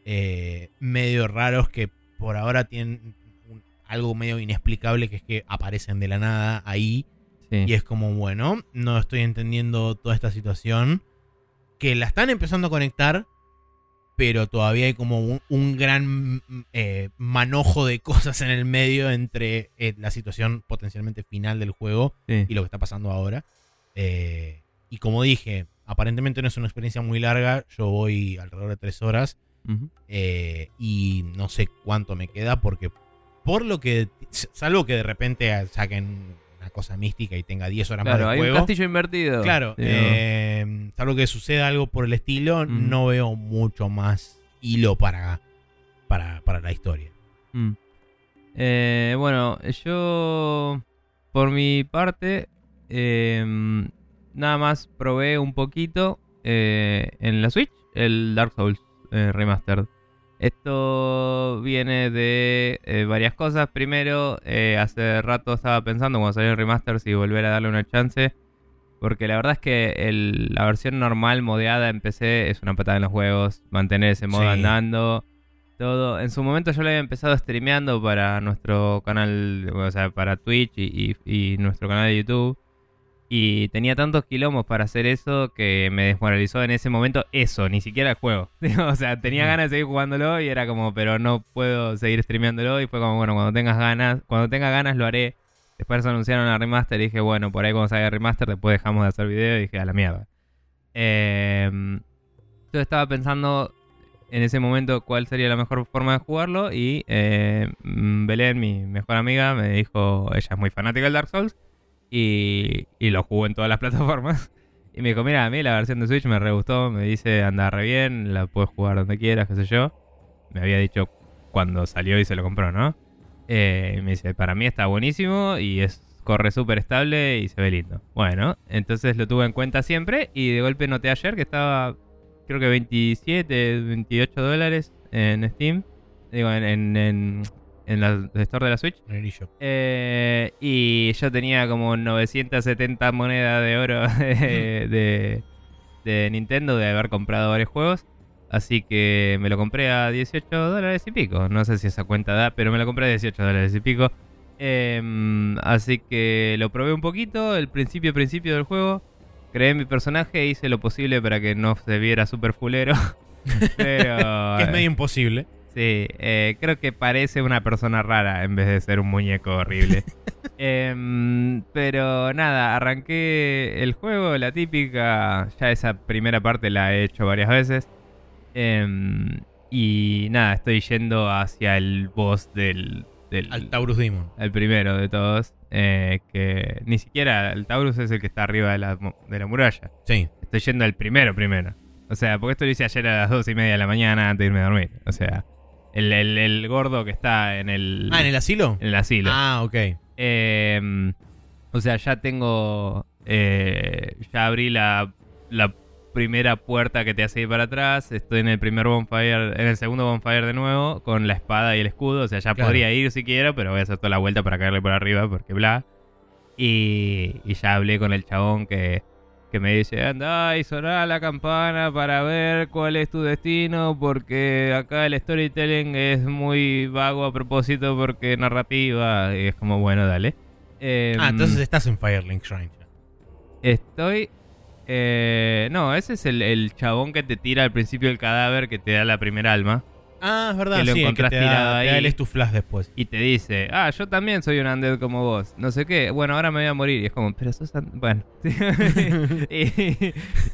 eh, medio raros que por ahora tienen algo medio inexplicable que es que aparecen de la nada ahí sí. y es como, bueno, no estoy entendiendo toda esta situación. Que la están empezando a conectar, pero todavía hay como un, un gran eh, manojo de cosas en el medio entre eh, la situación potencialmente final del juego sí. y lo que está pasando ahora. Eh, y como dije, aparentemente no es una experiencia muy larga. Yo voy alrededor de tres horas. Y no sé cuánto me queda porque por lo que salvo que de repente saquen una cosa mística y tenga 10 horas Claro, más de hay un juego castillo invertido. claro eh, salvo que suceda algo por el estilo Mm. no veo mucho más hilo para para, para la historia Mm. Eh, bueno, yo por mi parte eh, nada más probé un poquito eh, en la Switch el Dark Souls eh, Remastered. Esto viene de eh, varias cosas. Primero, eh, hace rato estaba pensando cuando salió el remaster si volver a darle una chance. Porque la verdad es que el- la versión normal modeada en PC es una patada en los juegos. Mantener ese modo Sí. andando. Todo. En su momento yo lo había empezado streameando para nuestro canal, o sea, para Twitch y, y- y nuestro canal de YouTube. Y tenía tantos quilombos para hacer eso que me desmoralizó en ese momento eso, ni siquiera el juego. o sea, tenía ganas de seguir jugándolo y era como, pero no puedo seguir streameándolo. Y fue como, bueno, cuando tengas ganas, cuando tenga ganas lo haré. Después anunciaron la remaster y dije, bueno, por ahí cuando salga el remaster después dejamos de hacer video y dije, a la mierda. Eh, yo estaba pensando en ese momento cuál sería la mejor forma de jugarlo y eh, mm, Belén, mi mejor amiga, me dijo, ella es muy fanática del Dark Souls y, y lo jugó en todas las plataformas. Y me dijo, mira, a mí la versión de Switch me re gustó, me dice, anda re bien, la puedes jugar donde quieras, qué sé yo. Me había dicho cuando salió y se lo compró, ¿no? Eh, me dice, para mí está buenísimo y es corre súper estable y se ve lindo. Bueno, entonces lo tuve en cuenta siempre y de golpe noté ayer que estaba, creo que 27, 28 dólares en Steam. Digo, en, en, en, en la store de la Switch. en el. Eh, y yo tenía como 970 monedas de oro de, de, de Nintendo de haber comprado varios juegos. Así que me lo compré a 18 dólares y pico. No sé si esa cuenta da, pero me lo compré a 18 dólares y pico. Em, así que lo probé un poquito, el principio principio del juego. Creé mi personaje, hice lo posible para que no se viera super fulero. pero... que es medio imposible Sí, eh, creo que parece una persona rara en vez de ser un muñeco horrible. Em, pero nada, arranqué el juego, la típica. Ya esa primera parte la he hecho varias veces. Em, y nada, estoy yendo hacia el boss del. del al Taurus Demon el primero de todos. eh, que ni siquiera el Taurus es el que está arriba de la, de la muralla. sí Estoy yendo al primero primero. O sea, porque esto lo hice ayer a las dos y media de la mañana antes de irme a dormir. O sea, el, el- el gordo que está en el, ah en el asilo en el asilo. ah ok Eh, o sea, ya tengo. eh, ya abrí la, la primera puerta que te hace ir para atrás. Estoy en el primer bonfire, en el segundo bonfire de nuevo, con la espada y el escudo. O sea, ya Claro. podría ir si quiero, pero voy a hacer toda la vuelta para caerle por arriba, porque bla. Y, y ya hablé con el chabón que que me dice, anda y soná la campana para ver cuál es tu destino, porque acá el storytelling es muy vago a propósito porque narrativa, y es como, bueno, dale. Eh, ah, entonces estás en Firelink Shrine. Estoy... Eh, no, ese es el, el chabón que te tira al principio el cadáver que te da la primera alma. Ah, es verdad, que lo sí, encontrás tirado ahí. Te tu flash después. Y te dice, ah, yo también soy un undead como vos. No sé qué. Bueno, ahora me voy a morir. Y es como, pero sos. Bueno.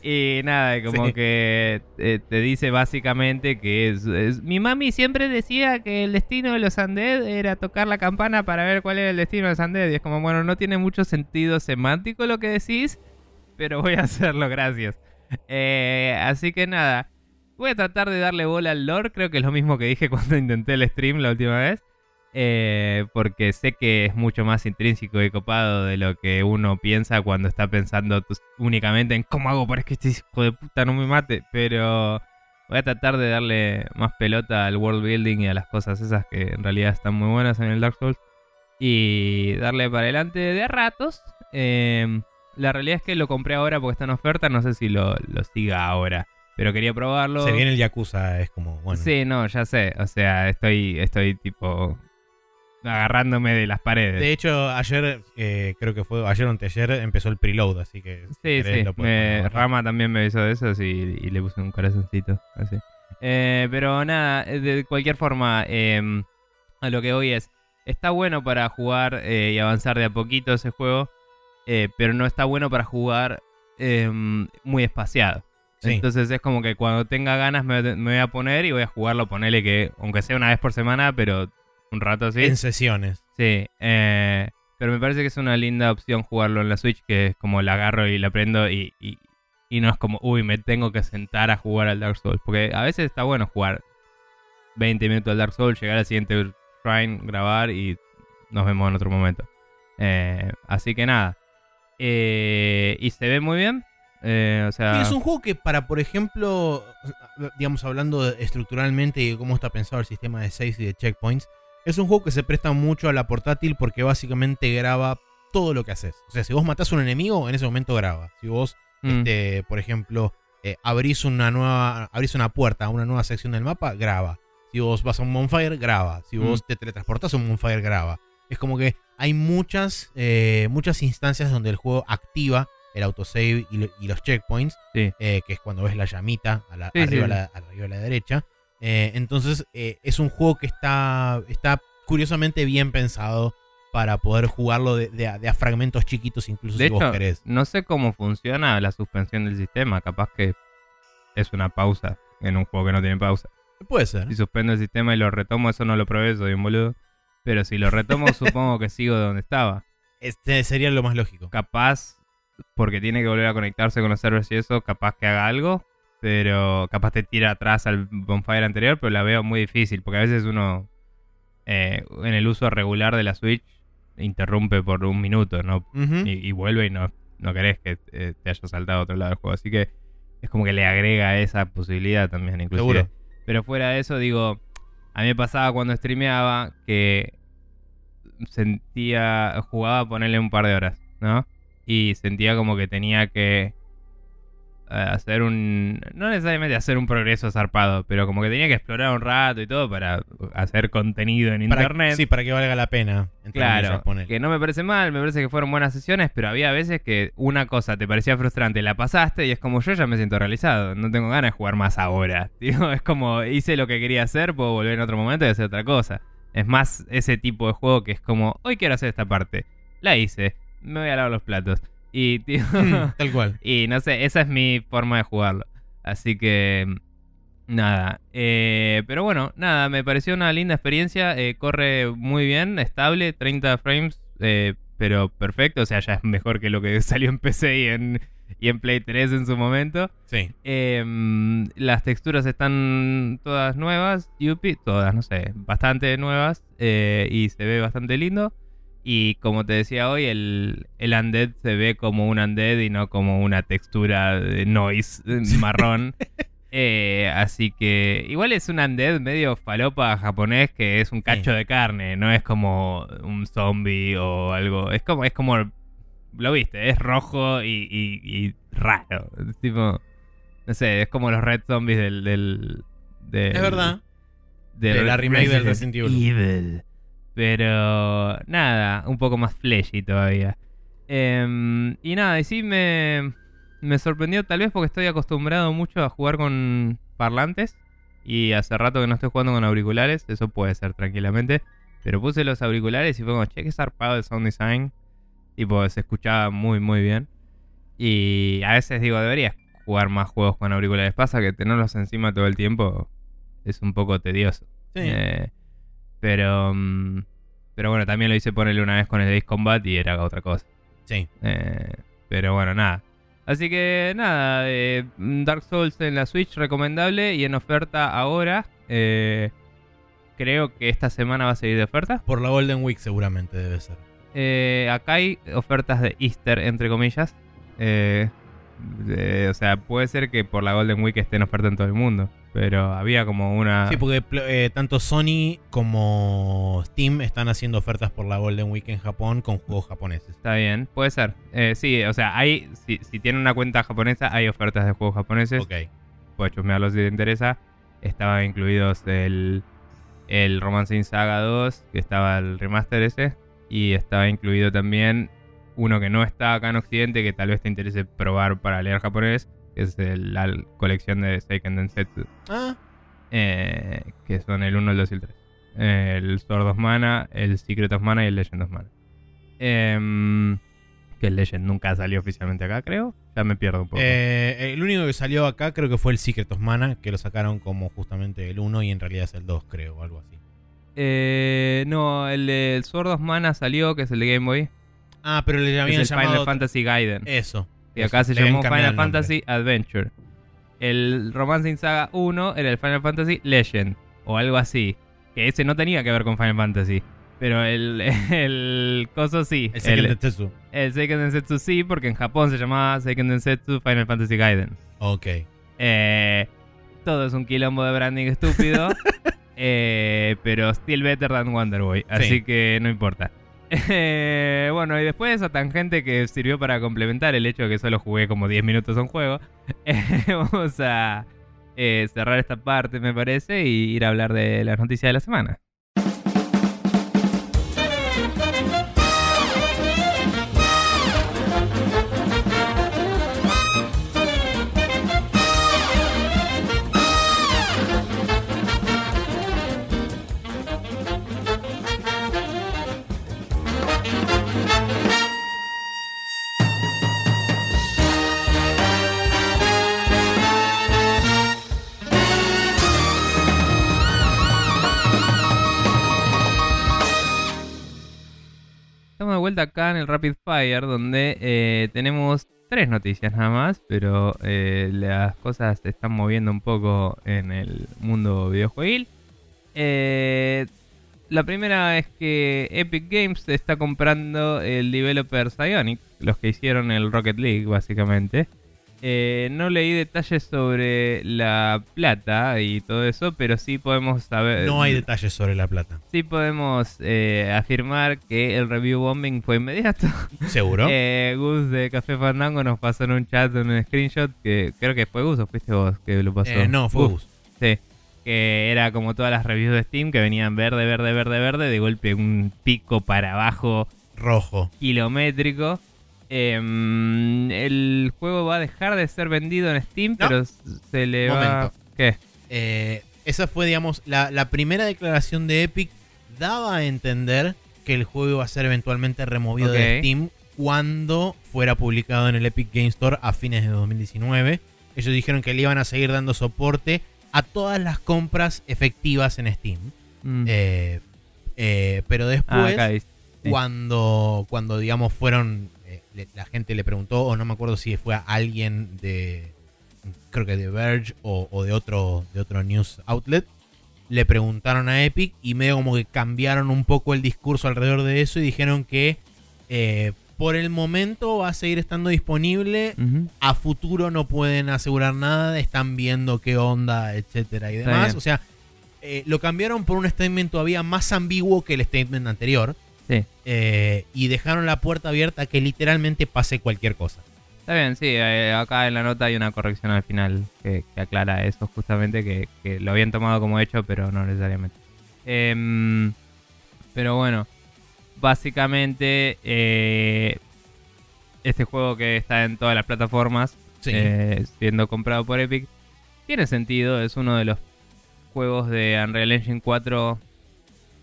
y, nada, como que eh, te, dice básicamente que es, Mi mami siempre decía que el destino de los undead era tocar la campana para ver cuál era el destino de los undead. Y es como, bueno, no tiene mucho sentido semántico lo que decís, pero voy a hacerlo, gracias. Eh, así que nada. Voy a tratar de darle bola al lore, creo que es lo mismo que dije cuando intenté el stream la última vez. Eh, porque sé que es mucho más intrínseco y copado de lo que uno piensa cuando está pensando únicamente en cómo hago para que este hijo de puta no me mate. Pero voy a tratar de darle más pelota al world building y a las cosas esas que en realidad están muy buenas en el Dark Souls. Y darle para adelante de ratos. Eh, la realidad es que lo compré ahora porque está en oferta, no sé si lo siga ahora. Pero quería probarlo. Se viene el Yakuza, es como, bueno. Sí, no, ya sé. O sea, estoy, estoy tipo agarrándome de las paredes. De hecho, ayer, eh, creo que fue ayer o anteayer, empezó el preload, así que... Sí, sí, Rama también me avisó de eso y le puse un corazoncito, así. Eh, pero nada, de cualquier forma, em, a lo que voy es, está bueno para jugar eh, y avanzar de a poquito ese juego, pero no está bueno para jugar em, muy espaciado. Entonces es como que cuando tenga ganas me, voy a poner y voy a jugarlo, ponerle que, aunque sea una vez por semana, pero un rato así. En sesiones. Sí. Eh, pero me parece que es una linda opción jugarlo en la Switch, que es como la agarro y la prendo y, y, no es como, uy, me tengo que sentar a jugar al Dark Souls. Porque a veces está bueno jugar 20 minutos al Dark Souls, llegar al siguiente shrine, grabar y nos vemos en otro momento. Eh, así que nada. Eh, y se ve muy bien. Eh, sea... es un juego que para, por ejemplo, digamos hablando estructuralmente y cómo está pensado el sistema de saves y de checkpoints, es un juego que se presta mucho a la portátil porque básicamente graba todo lo que haces. O sea, si vos matás a un enemigo, en ese momento graba. Si vos, mm. este, por ejemplo, eh, abrís una nueva, abrís una puerta a una nueva sección del mapa, graba. Si vos vas a un bonfire, graba. Si vos mm. te teletransportás a un bonfire, graba. Es como que hay muchas, eh, muchas instancias donde el juego activa el autosave y, los checkpoints, eh, que es cuando ves la llamita arriba, A la, derecha. Eh, entonces eh, es un juego que está, está curiosamente bien pensado para poder jugarlo de, a, fragmentos chiquitos incluso si vos querés. No sé cómo funciona la suspensión del sistema, capaz que es una pausa en un juego que no tiene pausa. Puede ser. Si suspendo el sistema y lo retomo, eso no lo probé, soy un boludo. Pero si lo retomo, supongo que sigo donde estaba. Este sería lo más lógico. Capaz porque tiene que volver a conectarse con los servers y eso, capaz que haga algo, pero capaz te tira atrás al bonfire anterior, pero la veo muy difícil, porque a veces uno eh, en el uso regular de la Switch interrumpe por un minuto, ¿no? y, vuelve y no, no querés que eh, te haya saltado a otro lado del juego, así que es como que le agrega esa posibilidad también, inclusive. Pero fuera de eso, digo, a mí me pasaba cuando streameaba que sentía, jugaba a ponerle un par de horas, ¿no? Y sentía como que tenía que eh, hacer un... No necesariamente hacer un progreso zarpado, pero como que tenía que explorar un rato y todo para hacer contenido en internet. Sí, para que valga la pena. Claro, que no me parece mal, me parece que fueron buenas sesiones, pero había veces que una cosa te parecía frustrante, la pasaste y es como yo ya me siento realizado, no tengo ganas de jugar más ahora. Digo, es como hice lo que quería hacer, puedo volver en otro momento y hacer otra cosa. Es más ese tipo de juego que es como, hoy quiero hacer esta parte. La hice me voy a lavar los platos. Y, tío, mm, tal cual. Y no sé, esa es mi forma de jugarlo. Así que, nada. Eh, pero bueno, nada, me pareció una linda experiencia. Eh, corre muy bien, estable, 30 frames, eh, pero perfecto. O sea, ya es mejor que lo que salió en PC y en, y en Play 3 en su momento. Sí. Em, las texturas están todas nuevas, Yupi, todas, no sé, bastante nuevas. y se ve bastante lindo. Y como te decía hoy, el, el undead se ve como un undead y no como una textura de noise marrón. Eh, así que igual es un undead medio falopa japonés que es un cacho de carne, no es como un zombie o algo. Es como, es como lo viste, es rojo y, y- y raro. Es tipo, no sé, es como los Red Zombies del... del, del- Es verdad. del De la remake del Resident Resident Evil. Pero nada, un poco más fleshy todavía. Em, y nada, y sí me, me sorprendió tal vez porque estoy acostumbrado mucho a jugar con parlantes. Y hace rato que no estoy jugando con auriculares, eso puede ser tranquilamente. Pero puse los auriculares y fue como, che, qué zarpado el sound design. Tipo, se escuchaba muy, muy bien. Y a veces digo, deberías jugar más juegos con auriculares. Pasa que tenerlos encima todo el tiempo es un poco tedioso. Sí. Eh, pero, mm, pero bueno, también lo hice ponerle una vez con el Ace Combat y era otra cosa. Sí. Eh, pero bueno, nada. Así que nada, eh, Dark Souls en la Switch recomendable y en oferta ahora. Eh, creo que esta semana va a seguir de oferta. Por la Golden Week seguramente debe ser. Eh, acá hay ofertas de Easter, entre comillas. Eh, o sea, puede ser que por la Golden Week esté en oferta en todo el mundo. Pero había como una... Sí, porque eh, tanto Sony como Steam están haciendo ofertas por la Golden Week en Japón con juegos japoneses. Está bien, puede ser. Eh, sí, o sea, hay si, si tienen una cuenta japonesa, hay ofertas de juegos japoneses. Ok. Puedes chusmearlos si te interesa. Estaba incluidos el, el Romancing Saga 2, que estaba el remaster ese. Y estaba incluido también uno que no está acá en Occidente, que tal vez te interese probar para leer japonés, es el- la colección de Seiken Densetsu. Ah, eh, que son el 1, el 2 y el 3. el Sword of Mana, el Secret of Mana y el Legend of Mana. Em, que el Legend nunca salió oficialmente acá, creo. Ya me pierdo un poco. eh, el único que salió acá creo que fue el Secret of Mana, que lo sacaron como justamente el 1 y en realidad es el 2, creo, o algo así. Eh, no, el, del Sword of Mana salió, que es el de Game Boy. Ah, pero le Es habían el llamado... Final Fantasy Gaiden. Eso. Y acá se llamó Final. Fantasy Adventure. El Romancing Saga 1 era el Final Fantasy Legend. O algo así. Que ese no tenía que ver con Final Fantasy. Pero el, el coso sí. El Seiken Densetsu. el Seiken Densetsu sí, porque en Japón se llamaba Seiken Densetsu Final Fantasy Gaiden. Ok. Eh, todo es un quilombo de branding estúpido. eh, pero still better than Wonder Boy. Así Sí. que no importa. Eh, bueno, y después de esa tangente que sirvió para complementar el hecho de que solo jugué como 10 minutos a un juego, eh, vamos a eh, cerrar esta parte, me parece, y ir a hablar de las noticias de la semana. Vuelta acá en el Rapid Fire, donde eh, tenemos tres noticias nada más, pero eh, las cosas se están moviendo un poco en el mundo videojueguil. Eh, la primera es que Epic Games está comprando el developer Psyonix, los que hicieron el Rocket League, básicamente. Eh, no leí detalles sobre la plata y todo eso, pero sí podemos saber. No hay detalles sobre la plata. Sí podemos eh, afirmar que el review bombing fue inmediato. ¿Seguro? Eh, Gus de Café Fandango nos pasó en un chat en un screenshot que creo que fue Gus o fuiste vos que lo pasó. Eh, no, fue Gus, Gus. Sí. Que era como todas las reviews de Steam que venían verde, verde, verde, verde, de golpe un pico para abajo Rojo. kilométrico. Em, el juego va a dejar de ser vendido en Steam, No. pero se le va. ¿Qué? Eh, esa fue, digamos, la, la primera declaración de Epic. Daba a entender que el juego iba a ser eventualmente removido de. Steam cuando fuera publicado en el Epic Game Store a fines de 2019. Ellos dijeron que le iban a seguir dando soporte a todas las compras efectivas en Steam. Mm. Eh, eh, pero ah, después, sí. cuando, cuando digamos fueron, le- la gente le preguntó, o no me acuerdo si fue a alguien de, creo que de Verge o, o de otro de otro news outlet, le preguntaron a Epic y medio como que cambiaron un poco el discurso alrededor de eso y dijeron que eh, por el momento va a seguir estando disponible. A futuro no pueden asegurar nada, están viendo qué onda, etcétera y demás. O sea, eh, lo cambiaron por un statement todavía más ambiguo que el statement anterior. Sí. Eh, y dejaron la puerta abierta a que literalmente pase cualquier cosa. Está bien, sí, eh, acá en la nota hay una corrección al final que, que aclara eso justamente, que, que lo habían tomado como hecho, pero no necesariamente. Em, pero bueno, básicamente eh, este juego que está en todas las plataformas, Sí. eh, siendo comprado por Epic, tiene sentido, es uno de los juegos de Unreal Engine 4,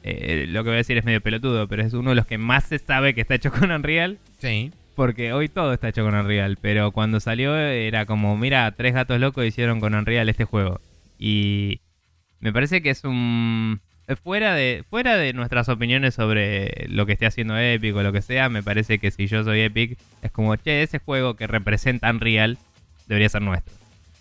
eh, lo que voy a decir es medio pelotudo, pero es uno de los que más se sabe que está hecho con Unreal. Sí. Porque hoy todo está hecho con Unreal, pero cuando salió era como, mira, tres gatos locos hicieron con Unreal este juego. Y me parece que es un... Fuera de, fuera de nuestras opiniones sobre lo que esté haciendo Epic o lo que sea, me parece que si yo soy Epic, es como, che, ese juego que representa Unreal debería ser nuestro.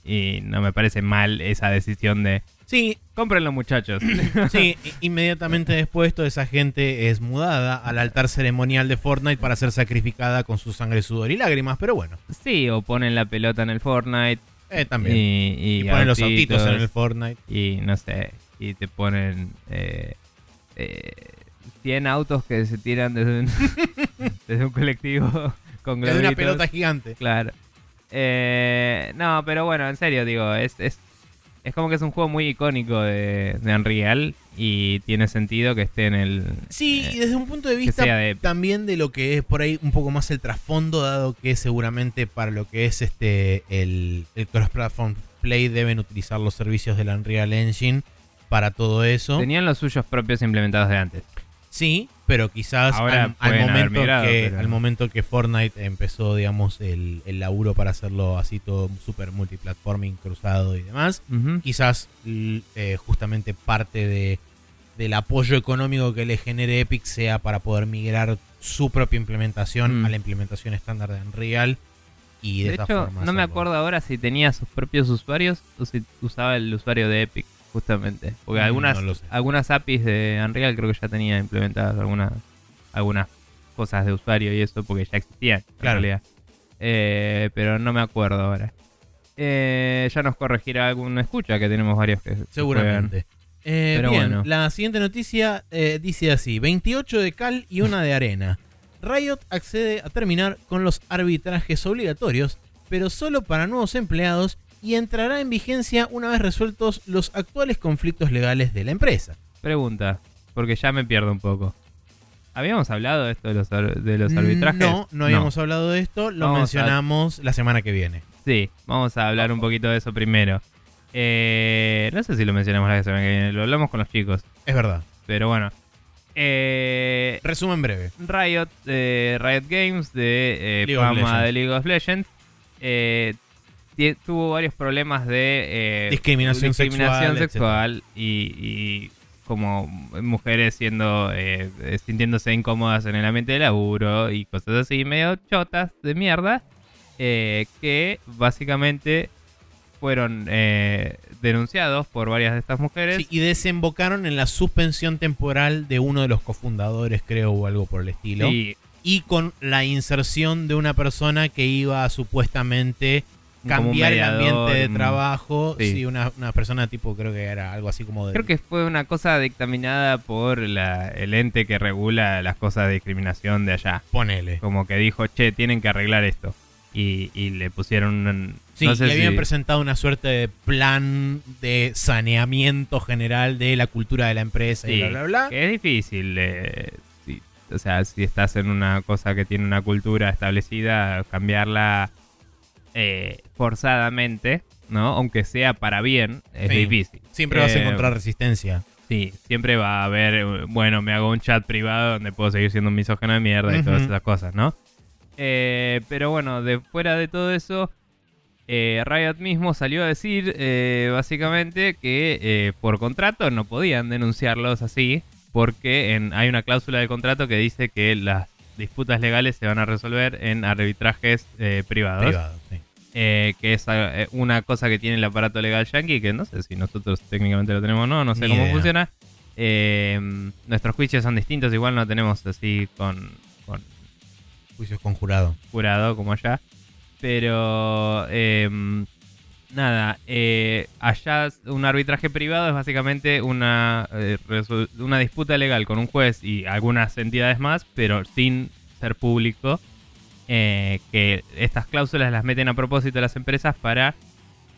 Y no me parece mal esa decisión de, Sí, cómprenlo muchachos. sí, inmediatamente después toda esa gente es mudada al altar ceremonial de Fortnite para ser sacrificada con su sangre, sudor y lágrimas, pero bueno, sí, o ponen la pelota en el Fortnite. eh, también. Y, Y, y ponen los autitos en el Fortnite. y no sé, y te ponen eh, eh, 100 autos que se tiran desde un, desde un colectivo con Es de una pelota gigante. Claro. Eh, no, pero bueno, en serio, digo, es, es, es como que es un juego muy icónico de, de Unreal y tiene sentido que esté en el... Sí, y eh, desde un punto de vista de- también de lo que es por ahí un poco más el trasfondo, dado que seguramente para lo que es este el, el cross-platform play deben utilizar los servicios del Unreal Engine para todo eso. Tenían los suyos propios implementados de antes. Sí, pero quizás Ahora al, momento que, pero- al momento que Fortnite empezó, digamos, el, el laburo para hacerlo así todo super multiplatforming, cruzado y demás, quizás eh, justamente parte de, del apoyo económico que le genere Epic sea para poder migrar su propia implementación Mm. a la implementación estándar de Unreal y de, De esta hecho, forma no me acuerdo ahora si tenía sus propios usuarios o si usaba el usuario de Epic, justamente. Porque Mm, algunas, no algunas APIs de Unreal creo que ya tenía implementadas algunas, algunas cosas de usuario y eso porque ya existían. en Claro. realidad. Eh, pero no me acuerdo ahora. Eh, ya nos corregirá algún escucha que tenemos varios que. Seguramente. Eh, Pero bien, bueno. la siguiente noticia dice así: 28 de cal y una de arena. Riot accede a terminar con los arbitrajes obligatorios, pero solo para nuevos empleados y entrará en vigencia una vez resueltos los actuales conflictos legales de la empresa. Pregunta, porque ya me pierdo un poco. ¿Habíamos hablado de esto de los, de los arbitrajes? No, no habíamos hablado de esto, lo Vamos a- mencionamos la semana que viene. Sí, vamos a hablar un poquito de eso primero. Eh, no sé si lo mencionamos la semana que viene, lo hablamos con los chicos, Es verdad. pero bueno. Eh, Resumen breve. Riot, eh, Riot Games de eh, fama de League of Legends eh, tuvo varios problemas de eh, Discriminación discriminación sexual, sexual y, y como mujeres siendo eh, sintiéndose incómodas en el ambiente de laburo y cosas así medio chotas de mierda eh, que básicamente fueron eh, denunciados por varias de estas mujeres. Sí, y desembocaron en la suspensión temporal de uno de los cofundadores, creo, o algo por el estilo. y y con la inserción de una persona que iba supuestamente cambiar el ambiente de trabajo. sí. Sí, una, una persona tipo, creo que era algo así como de... Creo que fue una cosa dictaminada por la, el ente que regula las cosas de discriminación de allá. Ponele. Como que dijo, che, tienen que arreglar esto. Y, y le pusieron un... Sí, no sé y habían si- presentado una suerte de plan de saneamiento general de la cultura de la empresa y bla, bla, bla. que es difícil. eh, si- o sea, si estás en una cosa que tiene una cultura establecida, cambiarla eh, forzadamente, ¿no? Aunque sea para bien, es Sí. difícil. Siempre vas a Eh, encontrar resistencia. Sí, siempre va a haber, bueno, me hago un chat privado donde puedo seguir siendo un misógeno de mierda y todas esas cosas, ¿no? Eh, pero bueno, de fuera de todo eso, eh, Riot mismo salió a decir eh, básicamente que por contrato no podían denunciarlos así porque en- hay una cláusula del contrato que dice que las disputas legales se van a resolver en arbitrajes eh, privados. Privado, sí. Eh, que es eh, una cosa que tiene el aparato legal yankee, que no sé si nosotros técnicamente lo tenemos o no, no sé Ni cómo idea. funciona. Eh, nuestros juicios son distintos, igual no tenemos así con, con Juicios conjurado. jurado como allá. Pero eh, nada, eh, allá un arbitraje privado es básicamente una, eh, una disputa legal con un juez y algunas entidades más, pero sin ser público. eh, que estas cláusulas las meten a propósito las empresas para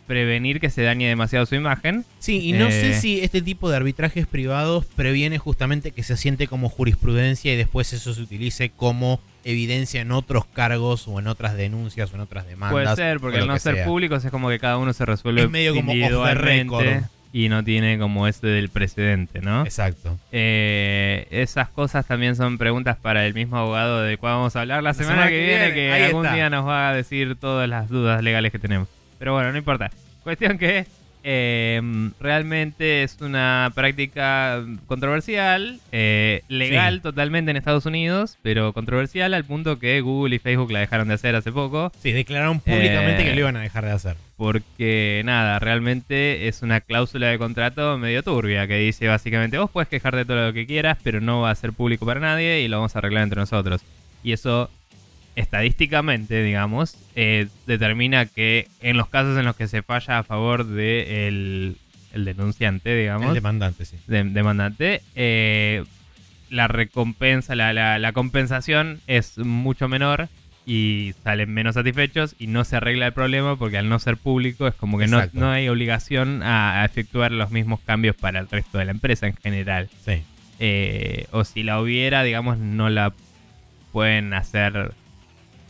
prevenir que se dañe demasiado su imagen. Sí, y no Eh. sé si este tipo de arbitrajes privados previene justamente que se siente como jurisprudencia y después eso se utilice como evidencia en otros cargos o en otras denuncias o en otras demandas. Puede ser, porque al no ser sea. públicos es como que cada uno se resuelve Es medio como individualmente y no tiene como ese del precedente, ¿no? Exacto. Eh, esas cosas también son preguntas para el mismo abogado de cuál vamos a hablar la, La semana, semana que, viene, viene, que algún está. día nos va a decir todas las dudas legales que tenemos. Pero bueno, no importa. Cuestión que eh, realmente es una práctica controversial, eh, legal Sí. totalmente en Estados Unidos, pero controversial al punto que Google y Facebook la dejaron de hacer hace poco. Sí, declararon públicamente Eh. que lo iban a dejar de hacer. Porque nada, realmente es una cláusula de contrato medio turbia que dice básicamente vos puedes quejarte de todo lo que quieras, pero no va a ser público para nadie y lo vamos a arreglar entre nosotros. Y eso, estadísticamente, digamos, eh, determina que en los casos en los que se falla a favor de el, el denunciante, digamos, El demandante, sí. de- demandante, eh, la recompensa, la, la- la compensación es mucho menor y salen menos satisfechos y no se arregla el problema porque al no ser público es como que no, no hay obligación a, a efectuar los mismos cambios para el resto de la empresa en general. Sí. Eh, o si la hubiera, digamos, no la pueden hacer.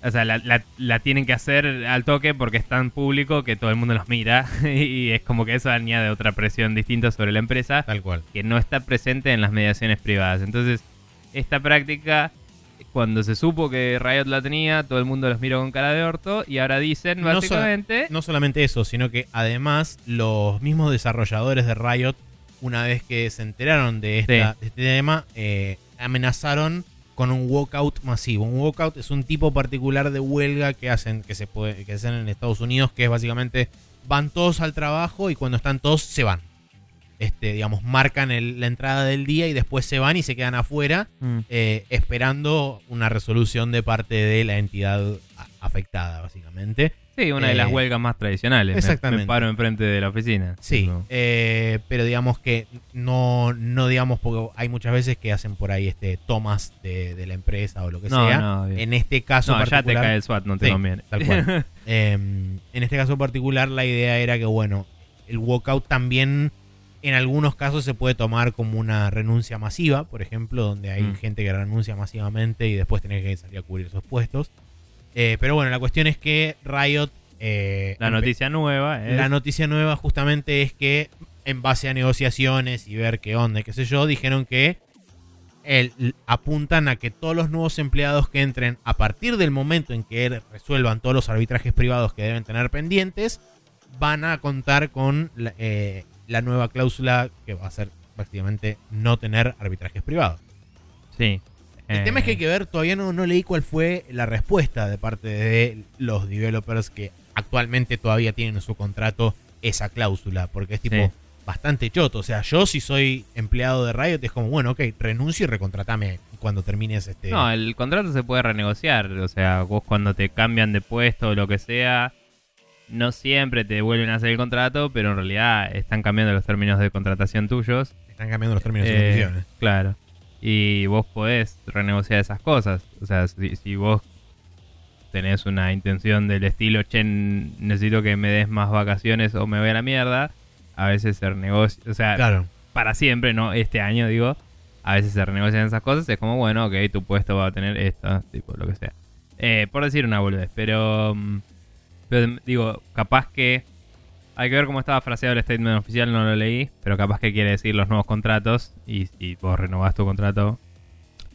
O sea, la, la- la tienen que hacer al toque porque es tan público que todo el mundo los mira y es como que eso añade otra presión distinta sobre la empresa Tal cual. que no está presente en las mediaciones privadas. Entonces, esta práctica, cuando se supo que Riot la tenía, todo el mundo los miró con cara de orto y ahora dicen No básicamente... No solamente eso, sino que además los mismos desarrolladores de Riot, una vez que se enteraron de, esta- Sí. de este tema, eh, amenazaron con un walkout masivo. Un walkout es un tipo particular de huelga que hacen, que se puede, que hacen en Estados Unidos, que es básicamente van todos al trabajo y cuando están todos se van. Este, digamos, marcan el- la entrada del día y después se van y se quedan afuera Mm. eh, esperando una resolución de parte de la entidad afectada, básicamente. Sí, una de las Eh, huelgas más tradicionales. Me- exactamente. Me paro enfrente de la oficina. Sí, eh, pero digamos que no, no digamos, porque hay muchas veces que hacen por ahí este tomas de, de la empresa o lo que No, sea. no, en este caso no, ya te particular, cae el SWAT, no te Sí, conviene. tal cual. eh, en este caso particular, la idea era que, bueno, el walkout también en algunos casos se puede tomar como una renuncia masiva, por ejemplo, donde hay Mm. gente que renuncia masivamente y después tenés que salir a cubrir esos puestos. Eh, pero bueno, la cuestión es que Riot. eh, la noticia nueva es... la noticia nueva justamente es que en base a negociaciones y ver qué onda, y qué sé yo, dijeron que el- apuntan a que todos los nuevos empleados que entren a partir del momento en que resuelvan todos los arbitrajes privados que deben tener pendientes, van a contar con la, eh, la nueva cláusula que va a ser básicamente no tener arbitrajes privados. Sí. El Eh, tema es que hay que ver, todavía no, no leí cuál fue la respuesta de parte de los developers que actualmente todavía tienen en su contrato esa cláusula, porque es tipo Sí. bastante choto. O sea, yo si soy empleado de Riot es como, bueno, ok, renuncio y recontratame cuando termines este... No, el contrato se puede renegociar. O sea, vos cuando te cambian de puesto o lo que sea, no siempre te vuelven a hacer el contrato, pero en realidad están cambiando los términos de contratación tuyos. Están cambiando los términos y Eh, condiciones. Claro. Y vos podés renegociar esas cosas. O sea, si, si vos tenés una intención del estilo, che, necesito que me des más vacaciones o me voy a la mierda, a veces se renegocia. O sea, Claro. para siempre, ¿no? Este año, digo. A veces se renegocian esas cosas. Es como, bueno, ok, tu puesto va a tener esto, tipo, lo que sea. Eh, por decir una boludez. Pero, mm, pero, digo, capaz que. Hay que ver cómo estaba fraseado el statement oficial, no lo leí. Pero capaz que quiere decir los nuevos contratos. Y si vos renovás tu contrato.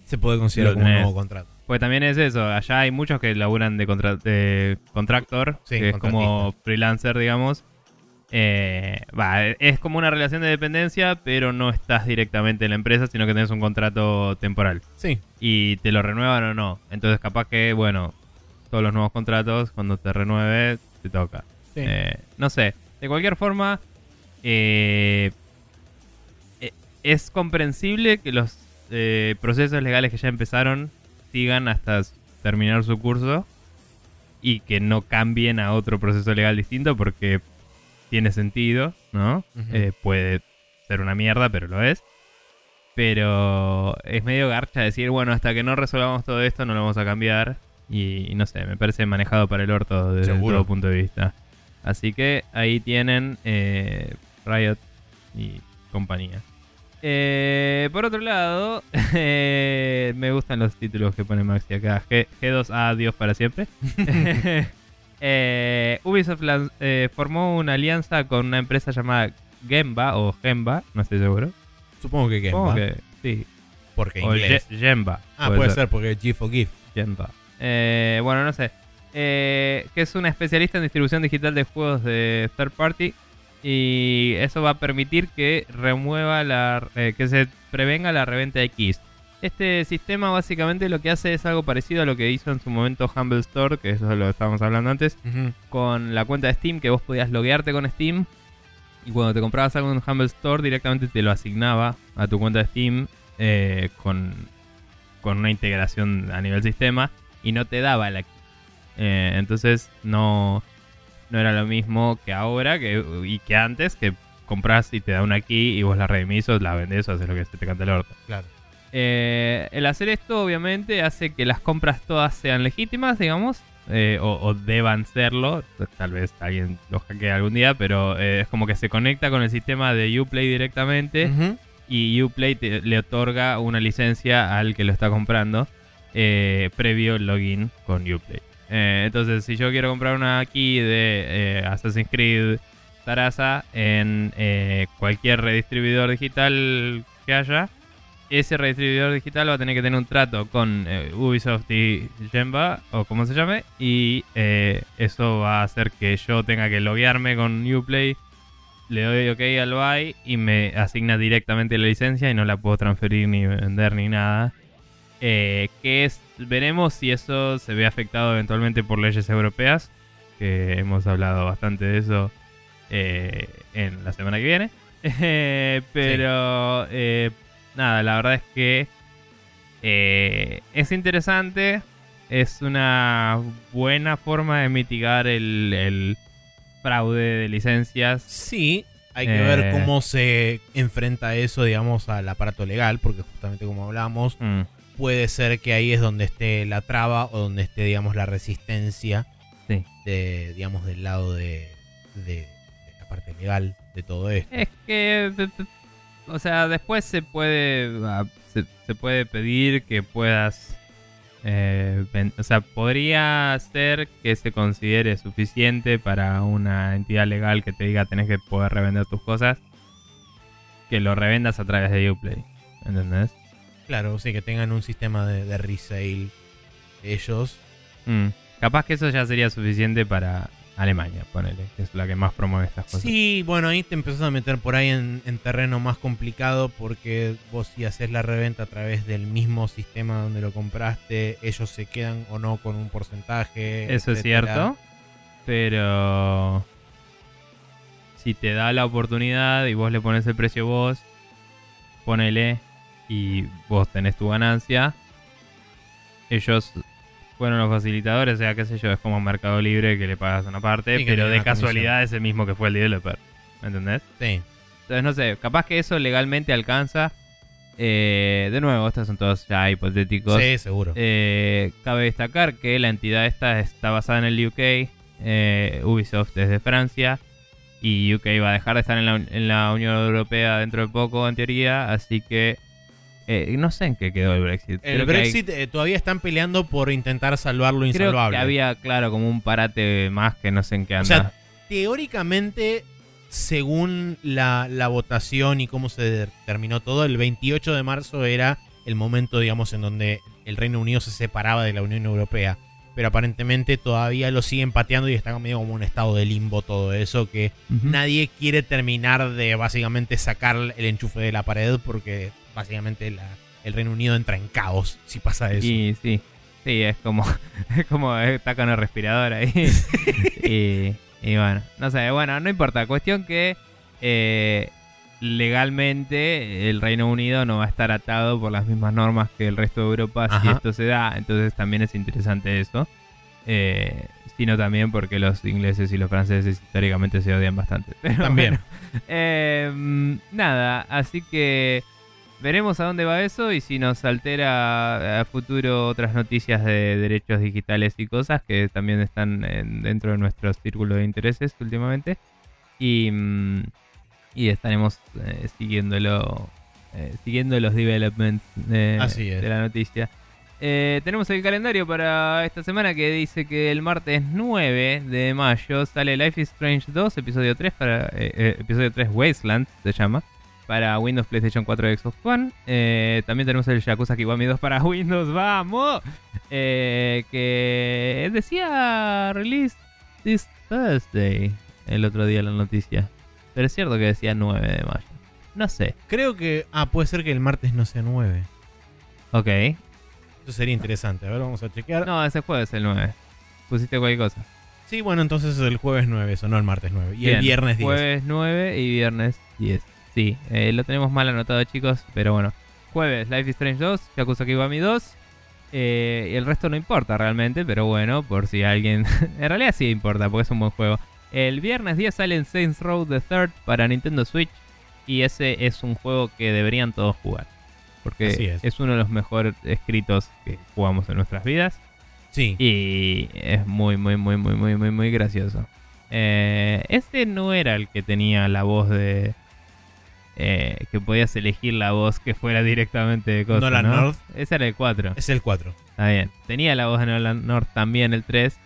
Se puede considerar como un nuevo contrato. Pues también es eso. Allá hay muchos que laburan de, contra de contractor. Sí, que es como freelancer, digamos. Eh, va, es como una relación de dependencia, pero no estás directamente en la empresa, sino que tenés un contrato temporal. Sí, Y te lo renuevan o no. Entonces, capaz que, bueno, todos los nuevos contratos, cuando te renueve, te toca. sí. Eh, no sé. De cualquier forma, eh, eh, es comprensible que los eh, procesos legales que ya empezaron sigan hasta terminar su curso y que no cambien a otro proceso legal distinto porque tiene sentido, ¿no? Eh, puede ser una mierda, pero lo es. Pero es medio garcha decir, bueno, hasta que no resolvamos todo esto no lo vamos a cambiar. Y, no sé, me parece manejado para el orto desde todo punto de vista. Así que ahí tienen eh, Riot y compañía. Eh, por otro lado, eh, me gustan los títulos que pone Maxi acá. G, 2 a Dios para siempre. Eh, Ubisoft eh, formó una alianza con una empresa llamada Gemba o Gemba, no estoy seguro. Supongo que Gemba. que sí. Porque O inglés. Ge- Gemba. ah, puede ser porque GIF o GIF. Gemba. Eh, bueno, no sé. Eh, que es una especialista en distribución digital de juegos de third party. Y eso va a permitir que remueva la. eh, que se prevenga la reventa de keys. Este sistema básicamente lo que hace es algo parecido a lo que hizo en su momento Humble Store, que eso lo estábamos hablando antes, con la cuenta de Steam, que vos podías loguearte con Steam. Y cuando te comprabas algo en Humble Store, directamente te lo asignaba a tu cuenta de Steam eh, con, con una integración a nivel sistema y no te daba la key. Eh, entonces no, no era lo mismo que ahora que, y que antes, que compras y te da una key y vos la redimís o la vendés o haces lo que se te canta el orto. Claro. Eh, el hacer esto obviamente hace que las compras todas sean legítimas, digamos, eh, o, o deban serlo. Tal vez alguien lo hackee algún día, pero eh, es como que se conecta con el sistema de Uplay directamente Ujú. y Uplay te- le otorga una licencia al que lo está comprando previo login con Uplay. Eh, entonces, si yo quiero comprar una key de eh, Assassin's Creed Sarasa en eh, cualquier redistribuidor digital que haya, ese redistribuidor digital va a tener que tener un trato con Ubisoft y Gemba, o como se llame, y eso va a hacer que yo tenga que loguearme con Uplay, le doy OK al buy y me asigna directamente la licencia y no la puedo transferir ni vender ni nada. Eh, que es, veremos si eso se ve afectado eventualmente por leyes europeas, que hemos hablado bastante de eso eh, en la semana que viene. Eh, pero eh, nada, la verdad es que es interesante, es una buena forma de mitigar el, el fraude de licencias. Sí, hay que Eh. ver cómo se enfrenta eso, digamos, al aparato legal, porque justamente como hablamos, Mm, puede ser que ahí es donde esté la traba o donde esté, digamos, la resistencia Sí. de, digamos, del lado de, de- de la parte legal de todo esto. Es que, o sea, después se puede, ah, se, se puede pedir que puedas, eh, o sea, podría ser que se considere suficiente para una entidad legal que te diga tenés que poder revender tus cosas, que lo revendas a través de Uplay, ¿entendés? Claro, sí, que tengan un sistema de, de resale ellos. Mm. Capaz que eso ya sería suficiente para Alemania, ponele, que es la que más promueve estas cosas. Sí, bueno, ahí te empezás a meter por ahí en, en terreno más complicado porque vos si haces la reventa a través del mismo sistema donde lo compraste, ellos se quedan o no con un porcentaje. Eso es cierto, pero si te da la oportunidad y vos le pones el precio vos, ponele y vos tenés tu ganancia, ellos fueron los facilitadores, o sea, qué sé yo, es como Mercado Libre que le pagas una parte, pero de casualidad es el mismo que fue el developer, ¿me entendés? Sí, Entonces, no sé, capaz que eso legalmente alcanza. Eh, de nuevo, estos son todos ya hipotéticos. sí, seguro. Eh, cabe destacar que la entidad esta está basada en el UK, eh, Ubisoft es de Francia y UK va a dejar de estar en la, en la Unión Europea dentro de poco en teoría, así que eh, no sé en qué quedó el Brexit. el Creo que hay- Brexit eh, todavía están peleando por intentar salvar lo creo insalvable. que había, claro, como un parate más que no sé en qué anda. O sea, teóricamente, según la, la votación y cómo se terminó todo, el 28 de marzo era el momento, digamos, en donde el Reino Unido se separaba de la Unión Europea. Pero aparentemente todavía lo siguen pateando y está medio como un estado de limbo todo eso, que nadie quiere terminar de básicamente sacar el enchufe de la pared porque básicamente la- el Reino Unido entra en caos si pasa eso. Y sí, sí, es como, es como está con el respirador ahí. y, y bueno, no sé, bueno, no importa. Cuestión que eh, legalmente el Reino Unido no va a estar atado por las mismas normas que el resto de Europa si esto se da. Entonces también es interesante eso. eh, sino también porque los ingleses y los franceses históricamente se odian bastante. Pero También. bueno, eh, nada, así que veremos a dónde va eso y si nos altera a futuro otras noticias de derechos digitales y cosas que también están en- dentro de nuestro círculo de intereses últimamente. Y, mm, y estaremos eh, siguiéndolo, eh, siguiendo los developments Así es. de la noticia. Eh, tenemos el calendario para esta semana que dice que el martes 9 de mayo sale Life is Strange 2, episodio 3 para eh, eh, episodio 3 Wasteland se llama para Windows, PlayStation 4 y Xbox One. Eh, también tenemos el Yakuza Kiwami 2 para Windows, vamos. Eh, que decía release this Thursday el otro día la noticia. Pero es cierto que decía 9 de mayo. No sé. Creo que. Ah, puede ser que el martes no sea 9. Ok. Eso sería interesante. A ver, vamos a chequear. No, ese jueves el 9. Pusiste cualquier cosa. Sí, bueno, entonces es el jueves 9, eso, no el martes 9. Y el viernes 10. Jueves 9 y viernes 10. Sí, eh, lo tenemos mal anotado, chicos, pero bueno. Jueves, Life is Strange 2, Yakuza Kiwami 2. eh, y el resto no importa realmente, pero bueno, por si alguien. en realidad sí importa, porque es un buen juego. El viernes 10 sale en Saints Row the Third para Nintendo Switch. Y ese es un juego que deberían todos jugar. Porque es. es uno de los mejores escritos que jugamos en nuestras vidas. Sí. Y es muy, muy, muy, muy, muy, muy, muy gracioso. Eh, este no era el que tenía la voz de. Eh, que podías elegir la voz que fuera directamente de cosa, Nolan ¿no? North. Ese era el 4. Es el 4. Está bien. Tenía la voz de Nolan North también el 3.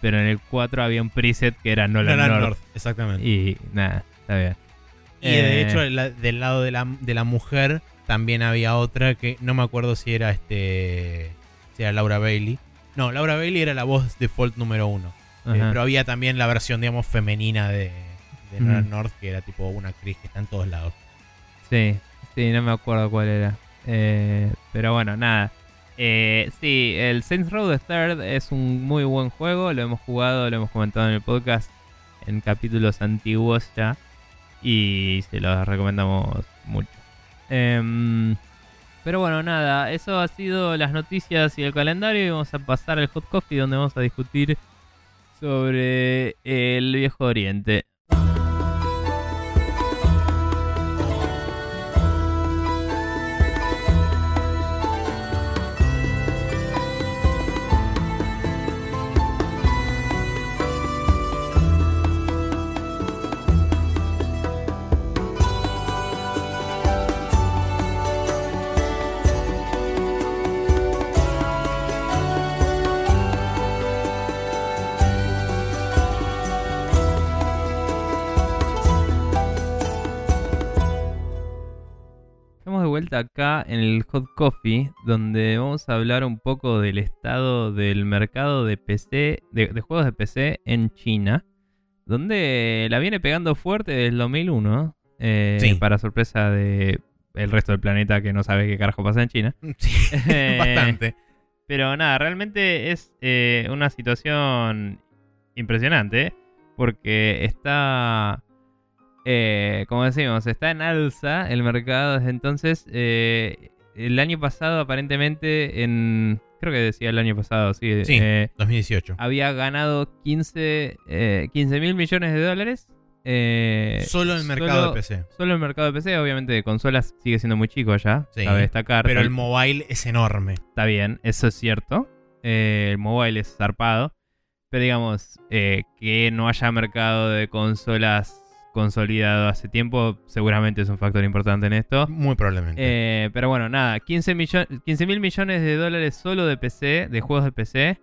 Pero en el 4 había un preset que era Nolan, Nolan North. North, exactamente. Y nada, está bien. Y de Eh, hecho, la- del lado de la, de la mujer también había otra que no me acuerdo si era este. Si era Laura Bailey. No, Laura Bailey era la voz default número uno. Eh, pero había también la versión, digamos, femenina de. Nolan North, que era tipo una actriz que está en todos lados. Sí, sí, no me acuerdo cuál era. Eh, pero bueno, nada. Eh, sí, el Saints Row the Third es un muy buen juego. Lo hemos jugado, lo hemos comentado en el podcast en capítulos antiguos ya. Y se los recomendamos mucho. Em, pero bueno, nada, eso ha sido las noticias y el calendario. Y vamos a pasar al Hot Coffee donde vamos a discutir sobre el Viejo Oriente. Vuelta acá en el Hot Coffee, donde vamos a hablar un poco del estado del mercado de PC, de, de juegos de PC en China, donde la viene pegando fuerte desde el 2001, eh, Sí. para sorpresa de el resto del planeta que no sabe qué carajo pasa en China. Sí, Eh, bastante. Pero nada, realmente es eh, una situación impresionante. Porque está, eh, como decimos, está en alza el mercado desde entonces. Eh, el año pasado aparentemente, en creo que decía el año pasado, sí, Sí. eh, 2018. había ganado 15 eh, mil millones de dólares. eh, Solo el mercado solo- de PC. Solo el mercado de PC, obviamente de consolas sigue siendo muy chico ya. Sí, cabe destacar. Pero el mobile es enorme. Está bien, eso es cierto. Eh, el mobile es zarpado. Pero digamos, eh, que no haya mercado de consolas consolidado hace tiempo, seguramente es un factor importante en esto. Muy probablemente. Eh, pero bueno, nada, 15 mil millones de dólares solo de PC, de juegos de PC.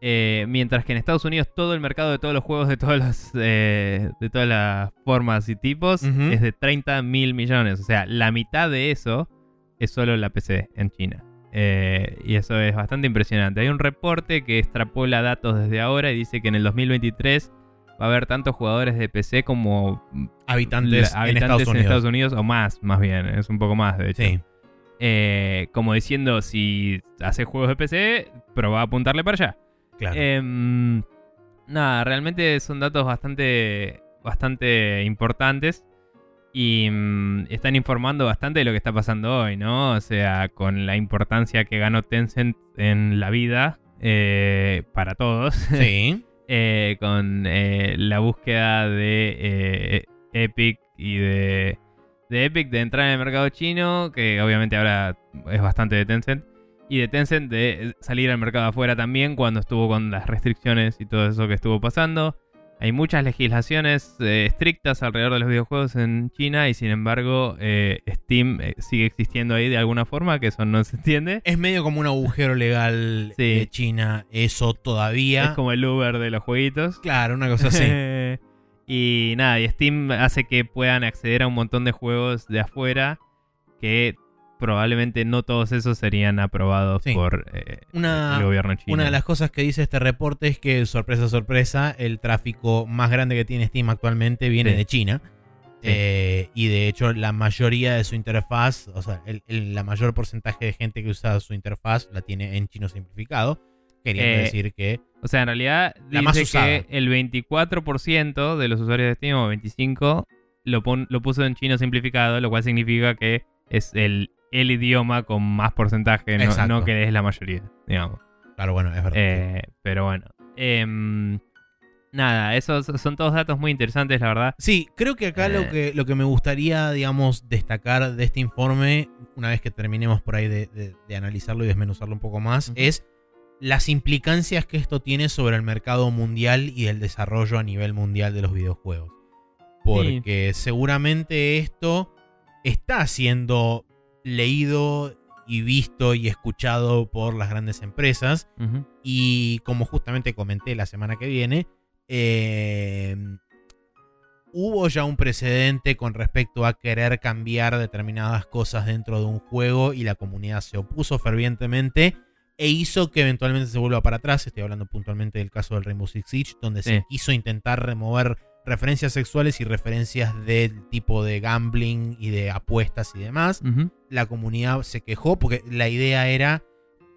eh, mientras que en Estados Unidos todo el mercado de todos los juegos de todas las, eh, de todas las formas y tipos es de 30 mil millones. O sea, la mitad de eso es solo la PC en China. Eh, y eso es bastante impresionante. Hay un reporte que extrapola datos desde ahora y dice que en el 2023 va a haber tantos jugadores de PC como habitantes, la- en Estados Unidos. en Estados Unidos o más, más bien. Es un poco más, de hecho. Sí. Eh, como diciendo, si haces juegos de PC, probá a apuntarle para allá. Claro. Em, nada, realmente son datos bastante, bastante importantes. Y mm, están informando bastante de lo que está pasando hoy, ¿no? O sea, con la importancia que ganó Tencent en la vida eh, para todos. Sí. eh, con eh, la búsqueda de eh, Epic y de, de Epic de entrar en el mercado chino, que obviamente ahora es bastante de Tencent, y de Tencent de salir al mercado afuera también cuando estuvo con las restricciones y todo eso que estuvo pasando. Hay muchas legislaciones eh, estrictas alrededor de los videojuegos en China y sin embargo eh, Steam eh, sigue existiendo ahí de alguna forma, que eso no se entiende. Es medio como un agujero legal Sí. de China, eso todavía. Es como el Uber de los jueguitos. Claro, una cosa así. y nada, y Steam hace que puedan acceder a un montón de juegos de afuera que probablemente no todos esos serían aprobados Sí. por eh, Una- el gobierno chino. Una de las cosas que dice este reporte es que, sorpresa, sorpresa, el tráfico más grande que tiene Steam actualmente viene Sí. de China. Sí. Eh, y de hecho, la mayoría de su interfaz, o sea, el, el- la mayor porcentaje de gente que usa su interfaz la tiene en chino simplificado. Queriendo Eh, decir que. O sea, en realidad La más dice usada. que el 24% de los usuarios de Steam, o 25%, lo, pon- lo puso en chino simplificado, lo cual significa que es el, el idioma con más porcentaje, no, que es la mayoría, digamos. Claro, bueno, es verdad. Eh, pero bueno. Em, nada, esos son todos datos muy interesantes, la verdad. Sí, creo que acá lo, Eh. que, lo que me gustaría, digamos, destacar de este informe, una vez que terminemos por ahí de, de- de analizarlo y desmenuzarlo un poco más, es las implicancias que esto tiene sobre el mercado mundial y el desarrollo a nivel mundial de los videojuegos. Porque seguramente esto está siendo leído y visto y escuchado por las grandes empresas. Y como justamente comenté la semana que viene, eh, hubo ya un precedente con respecto a querer cambiar determinadas cosas dentro de un juego y la comunidad se opuso fervientemente e hizo que eventualmente se vuelva para atrás. Estoy hablando puntualmente del caso del Rainbow Six Siege, donde se quiso intentar remover referencias sexuales y referencias del tipo de gambling y de apuestas y demás la comunidad se quejó porque la idea era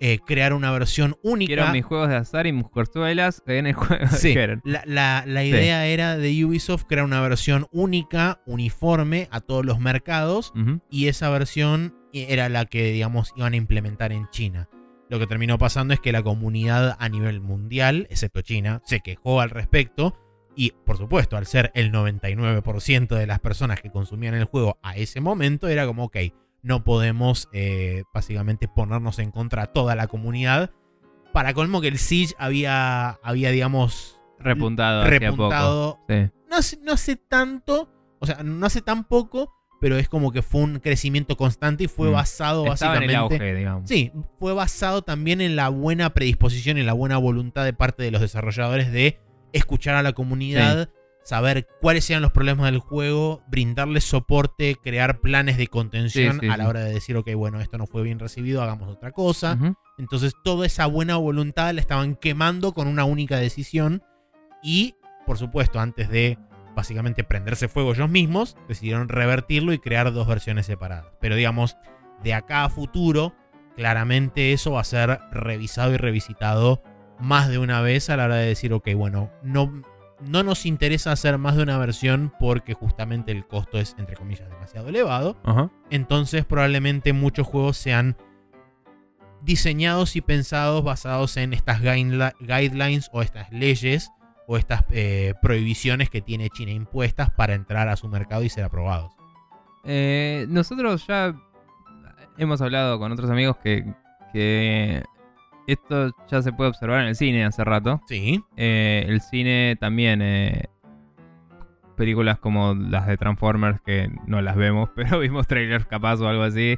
eh, crear una versión única. Quiero mis juegos de azar y mujerzuelas en el juego. Sí, la, la- la idea era de Ubisoft crear una versión única, uniforme a todos los mercados y esa versión era la que, digamos, iban a implementar en China. Lo que terminó pasando es que la comunidad a nivel mundial, excepto China, se quejó al respecto y, por supuesto, al ser el 99% de las personas que consumían el juego a ese momento, era como, ok, no podemos eh, básicamente ponernos en contra a toda la comunidad. Para colmo que el Siege había, había digamos, Repuntado poco. repuntado Sí. no hace, no hace tanto, o sea, no hace tan poco, pero es como que fue un crecimiento constante y fue Mm. basado Estaba en básicamente. el auge, digamos. Sí, fue basado también en la buena predisposición y la buena voluntad de parte de los desarrolladores de escuchar a la comunidad, saber cuáles eran los problemas del juego, brindarles soporte, crear planes de contención Sí, sí, a la hora de decir, ok, bueno, esto no fue bien recibido, hagamos otra cosa. Entonces toda esa buena voluntad la estaban quemando con una única decisión y, por supuesto, antes de básicamente prenderse fuego ellos mismos, decidieron revertirlo y crear dos versiones separadas. Pero digamos, de acá a futuro, claramente eso va a ser revisado y revisitado más de una vez a la hora de decir, ok, bueno, no, no nos interesa hacer más de una versión porque justamente el costo es, entre comillas, demasiado elevado. Ajá. Entonces probablemente muchos juegos sean diseñados y pensados basados en estas guideli- guidelines o estas leyes o estas eh, prohibiciones que tiene China impuestas para entrar a su mercado y ser aprobados. Eh, nosotros ya hemos hablado con otros amigos que, que esto ya se puede observar en el cine hace rato. Sí, Eh, el cine también, eh, películas como las de Transformers que no las vemos, pero vimos trailers capaz o algo así.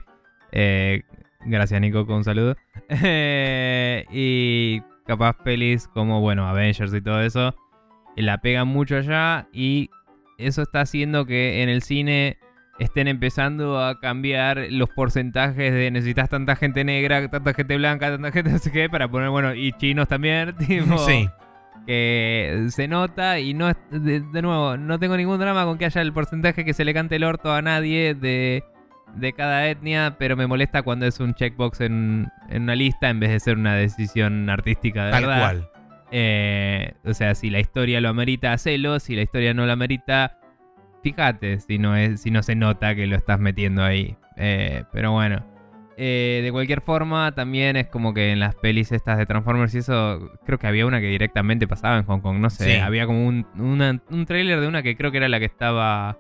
Eh, gracias Nico, con un saludo. Y capaz pelis como, bueno, Avengers y todo eso, la pegan mucho allá y eso está haciendo que en el cine estén empezando a cambiar los porcentajes de necesitas tanta gente negra, tanta gente blanca, tanta gente no sé qué, para poner, bueno, y chinos también, tipo, sí. que se nota y no es, de, de nuevo, no tengo ningún drama con que haya el porcentaje que se le cante el orto a nadie de, de cada etnia, pero me molesta cuando es un checkbox en, en una lista en vez de ser una decisión artística de Tal verdad. cual. Eh, o sea, si la historia lo amerita, hacelo. Si la historia no lo amerita, fíjate si no, es, si no se nota que lo estás metiendo ahí. Eh, pero bueno. Eh, de cualquier forma, también es como que en las pelis estas de Transformers y eso, creo que había una que directamente pasaba en Hong Kong, no sé, Sí. había como un, una- un trailer de una que creo que era la que estaba...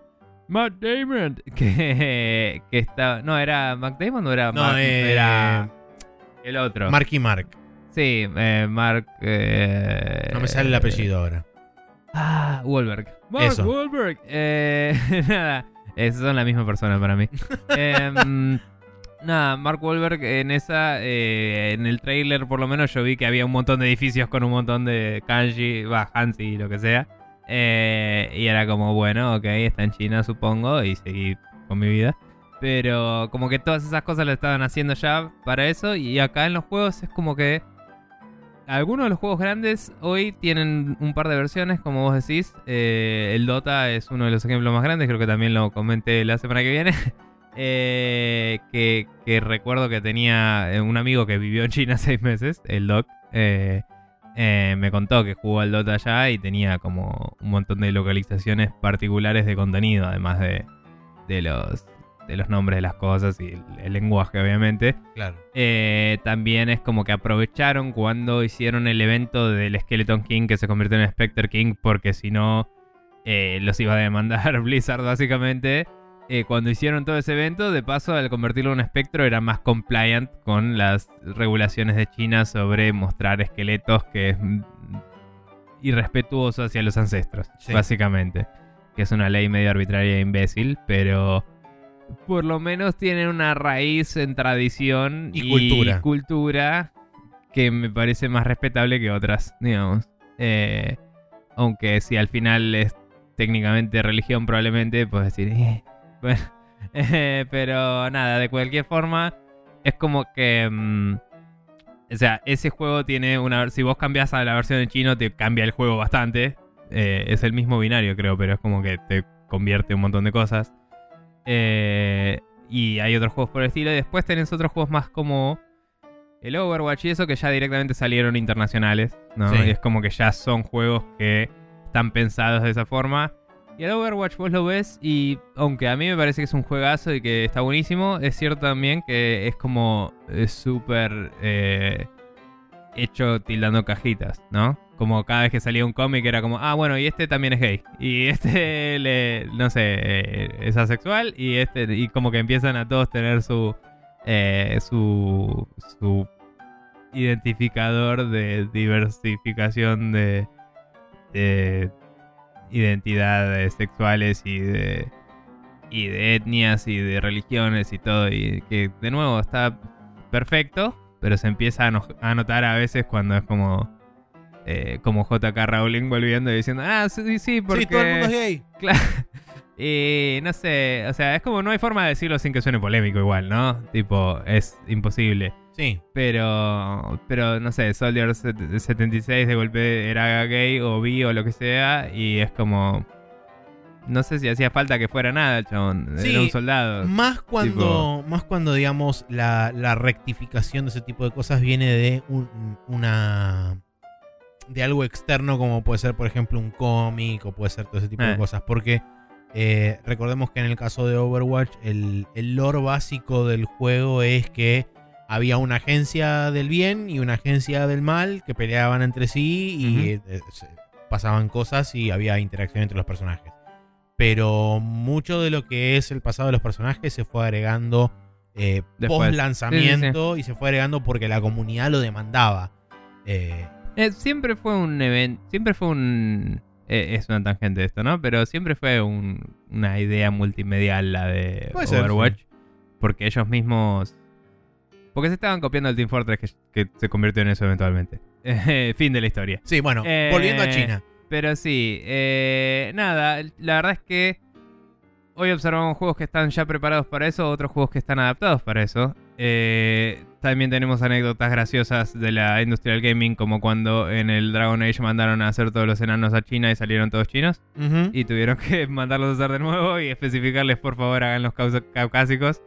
Matt Damon, que, que estaba... No, ¿era Matt Damon o era No, Mark- eh, era el otro? Marky Mark. Sí, eh, Mark... No me sale el apellido ahora. Ah, Wahlberg. Mark Eso. Wahlberg. Eh, nada, son la misma persona para mí. Em, nada, Mark Wahlberg en esa, eh, en el trailer por lo menos yo vi que había un montón de edificios con un montón de kanji, va, Hansi, lo que sea. Eh, y era como, bueno, ok, está en China supongo, y seguí con mi vida. Pero como que todas esas cosas lo estaban haciendo ya para eso. Y acá en los juegos es como que algunos de los juegos grandes hoy tienen un par de versiones, como vos decís. Eh, el Dota es uno de los ejemplos más grandes, creo que también lo comenté la semana que viene. Eh, que, recuerdo que tenía eh, un amigo que vivió en China seis meses, el Doc. me contó que jugó al Dota allá y tenía como un montón de localizaciones particulares de contenido, además de, de los, de los nombres de las cosas y el, el lenguaje, obviamente. Claro. Eh, también es como que aprovecharon cuando hicieron el evento del Skeleton King que se convirtió en Spectre King porque si no eh, los iba a demandar Blizzard básicamente. Eh, cuando hicieron todo ese evento, de paso al convertirlo en un espectro era más compliant con las regulaciones de China sobre mostrar esqueletos que es mm, irrespetuoso hacia los ancestros, Sí. básicamente. Que es una ley medio arbitraria e imbécil, pero por lo menos tienen una raíz en tradición Y cultura. cultura que me parece más respetable que otras, digamos. Eh, aunque si al final es técnicamente religión, probablemente puedes decir, "Eh, bueno, eh, pero nada, de cualquier forma, es como que. mm, o sea, ese juego tiene una. Si vos cambias a la versión en chino, te cambia el juego bastante. Es el mismo binario, creo, pero es como que te convierte un montón de cosas. Eh, y hay otros juegos por el estilo. Y después tenés otros juegos más como el Overwatch y eso que ya directamente salieron internacionales. ¿no? Sí. Y es como que ya son juegos que están pensados de esa forma. Y el Overwatch vos lo ves y aunque a mí me parece que es un juegazo y que está buenísimo, es cierto también que es como eh, súper eh, hecho tildando cajitas, ¿no? Como cada vez que salía un cómic era como, ah, bueno, y este también es gay. Y este, le, no sé, eh, es asexual. Y este, y como que empiezan a todos tener su, eh, su, su identificador de diversificación de, de identidades sexuales y de y de etnias y de religiones y todo y que de nuevo está perfecto pero se empieza a, no- a notar a veces cuando es como eh, como JK Rowling volviendo y diciendo ah sí sí porque Sí, todo el mundo es gay. Claro. Y no sé, o sea, es como no hay forma de decirlo sin que suene polémico igual, ¿no? Tipo, es imposible. Sí. Pero, pero no sé, Soldier set- 76 de golpe era gay o bi o lo que sea. Y es como. No sé si hacía falta que fuera nada, chabón. Sí, era un soldado. Más cuando, más cuando digamos, la, la rectificación de ese tipo de cosas viene de un- una. De algo externo, como puede ser, por ejemplo, un cómic o puede ser todo ese tipo de Eh. cosas. Porque eh, recordemos que en el caso de Overwatch, el, el lore básico del juego es que había una agencia del bien y una agencia del mal que peleaban entre sí y eh, pasaban cosas y había interacción entre los personajes. Pero mucho de lo que es el pasado de los personajes se fue agregando post lanzamiento y se fue agregando porque la comunidad lo demandaba. Eh, Eh, siempre fue un evento. Siempre fue un. eh, es una tangente esto, ¿no? Pero siempre fue un- una idea multimedial la de Puede ser, Overwatch. Porque ellos mismos. Porque se estaban copiando el Team Fortress que, que se convirtió en eso eventualmente. fin de la historia. sí, bueno, Eh, volviendo a China. Pero sí, eh, nada, la verdad es que hoy observamos juegos que están ya preparados para eso, otros juegos que están adaptados para eso. Eh, también tenemos anécdotas graciosas de la industria del gaming, como cuando en el Dragon Age mandaron a hacer todos los enanos a China y salieron todos chinos. Y tuvieron que mandarlos a hacer de nuevo y especificarles, por favor, hagan los caucásicos.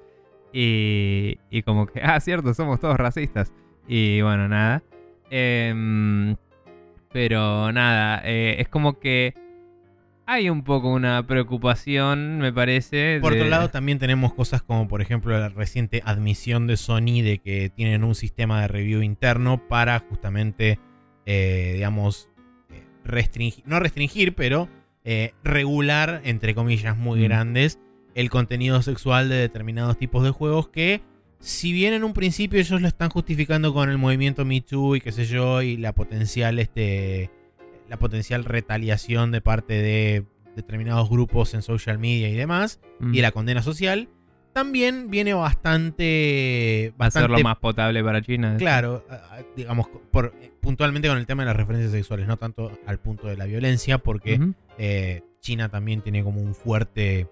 Y, y como que, ah, cierto, somos todos racistas. Y bueno, nada. Em, pero nada, eh, es como que hay un poco una preocupación, me parece. Por de- otro lado, también tenemos cosas como, por ejemplo, la reciente admisión de Sony de que tienen un sistema de review interno para justamente, eh, digamos, eh, restringir, no restringir, pero eh, regular, entre comillas, muy Mm. grandes, el contenido sexual de determinados tipos de juegos que, si bien en un principio ellos lo están justificando con el movimiento Me Too y qué sé yo, y la potencial, este, la potencial retaliación de parte de determinados grupos en social media y demás, Mm. y la condena social, también viene bastante. bastante más potable para China. Claro, a- a- digamos, por, puntualmente con el tema de las referencias sexuales, no tanto al punto de la violencia, porque eh, China también tiene como un fuerte.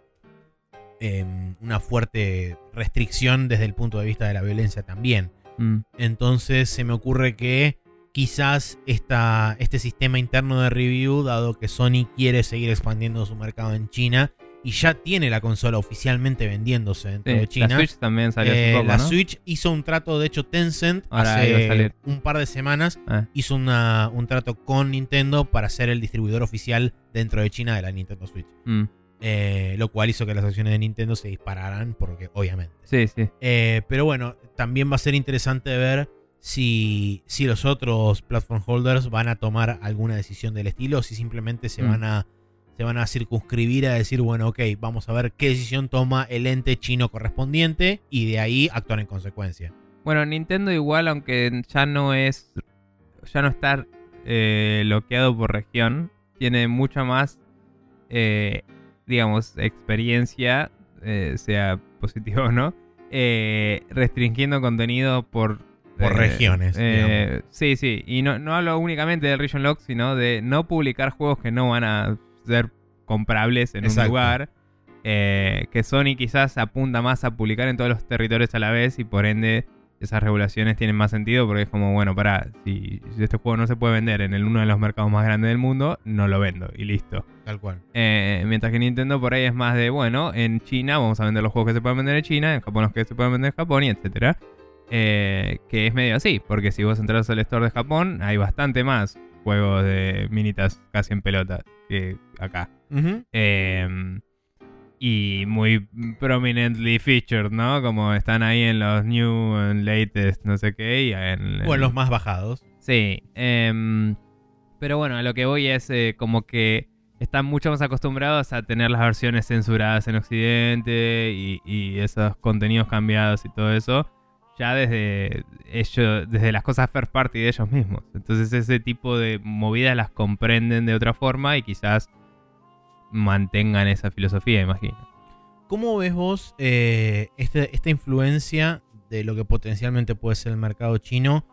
em, una fuerte restricción desde el punto de vista de la violencia también. Mm. Entonces se me ocurre que quizás esta, este sistema interno de review, dado que Sony quiere seguir expandiendo su mercado en China y ya tiene la consola oficialmente vendiéndose dentro Sí, de China. La Switch también salió hace Eh, poco, la ¿no? Switch hizo un trato, de hecho Tencent Ahora hace un par de semanas Ah, hizo una- un trato con Nintendo para ser el distribuidor oficial dentro de China de la Nintendo Switch. mm. Eh, lo cual hizo que las acciones de Nintendo se dispararan, porque obviamente. Sí, sí. Eh, pero bueno, también va a ser interesante ver si, si los otros platform holders van a tomar alguna decisión del estilo o si simplemente se Mm. van a se van a circunscribir a decir, bueno, ok, vamos a ver qué decisión toma el ente chino correspondiente y de ahí actuar en consecuencia. Bueno, Nintendo igual, aunque ya no es. Ya no está eh, bloqueado por región, tiene mucha más. eh, digamos, experiencia, eh, sea positivo o no, eh, restringiendo contenido por. Por eh, regiones, eh, sí, sí. Y no, no hablo únicamente del Region Lock, sino de no publicar juegos que no van a ser comprables en Exacto. un lugar. eh, que Sony quizás apunta más a publicar en todos los territorios a la vez y por ende esas regulaciones tienen más sentido porque es como, bueno, para si, si este juego no se puede vender en el, uno de los mercados más grandes del mundo, no lo vendo y listo. Tal cual. Eh, mientras que Nintendo por ahí es más de, bueno, en China vamos a vender los juegos que se pueden vender en China, en Japón los que se pueden vender en Japón y etcétera. Eh, que es medio así, porque si vos entras al store de Japón, hay bastante más juegos de minitas casi en pelota que acá. Eh, y muy prominently featured, ¿no? Como están ahí en los new latest, no sé qué. Y en, O en los más bajados. Sí. em, pero bueno, a lo que voy es eh, como que están mucho más acostumbrados a tener las versiones censuradas en Occidente y, y esos contenidos cambiados y todo eso. Ya desde ellos, desde las cosas first party de ellos mismos. Entonces ese tipo de movidas las comprenden de otra forma y quizás mantengan esa filosofía, imagino. ¿Cómo ves vos eh, este- esta influencia de lo que potencialmente puede ser el mercado chino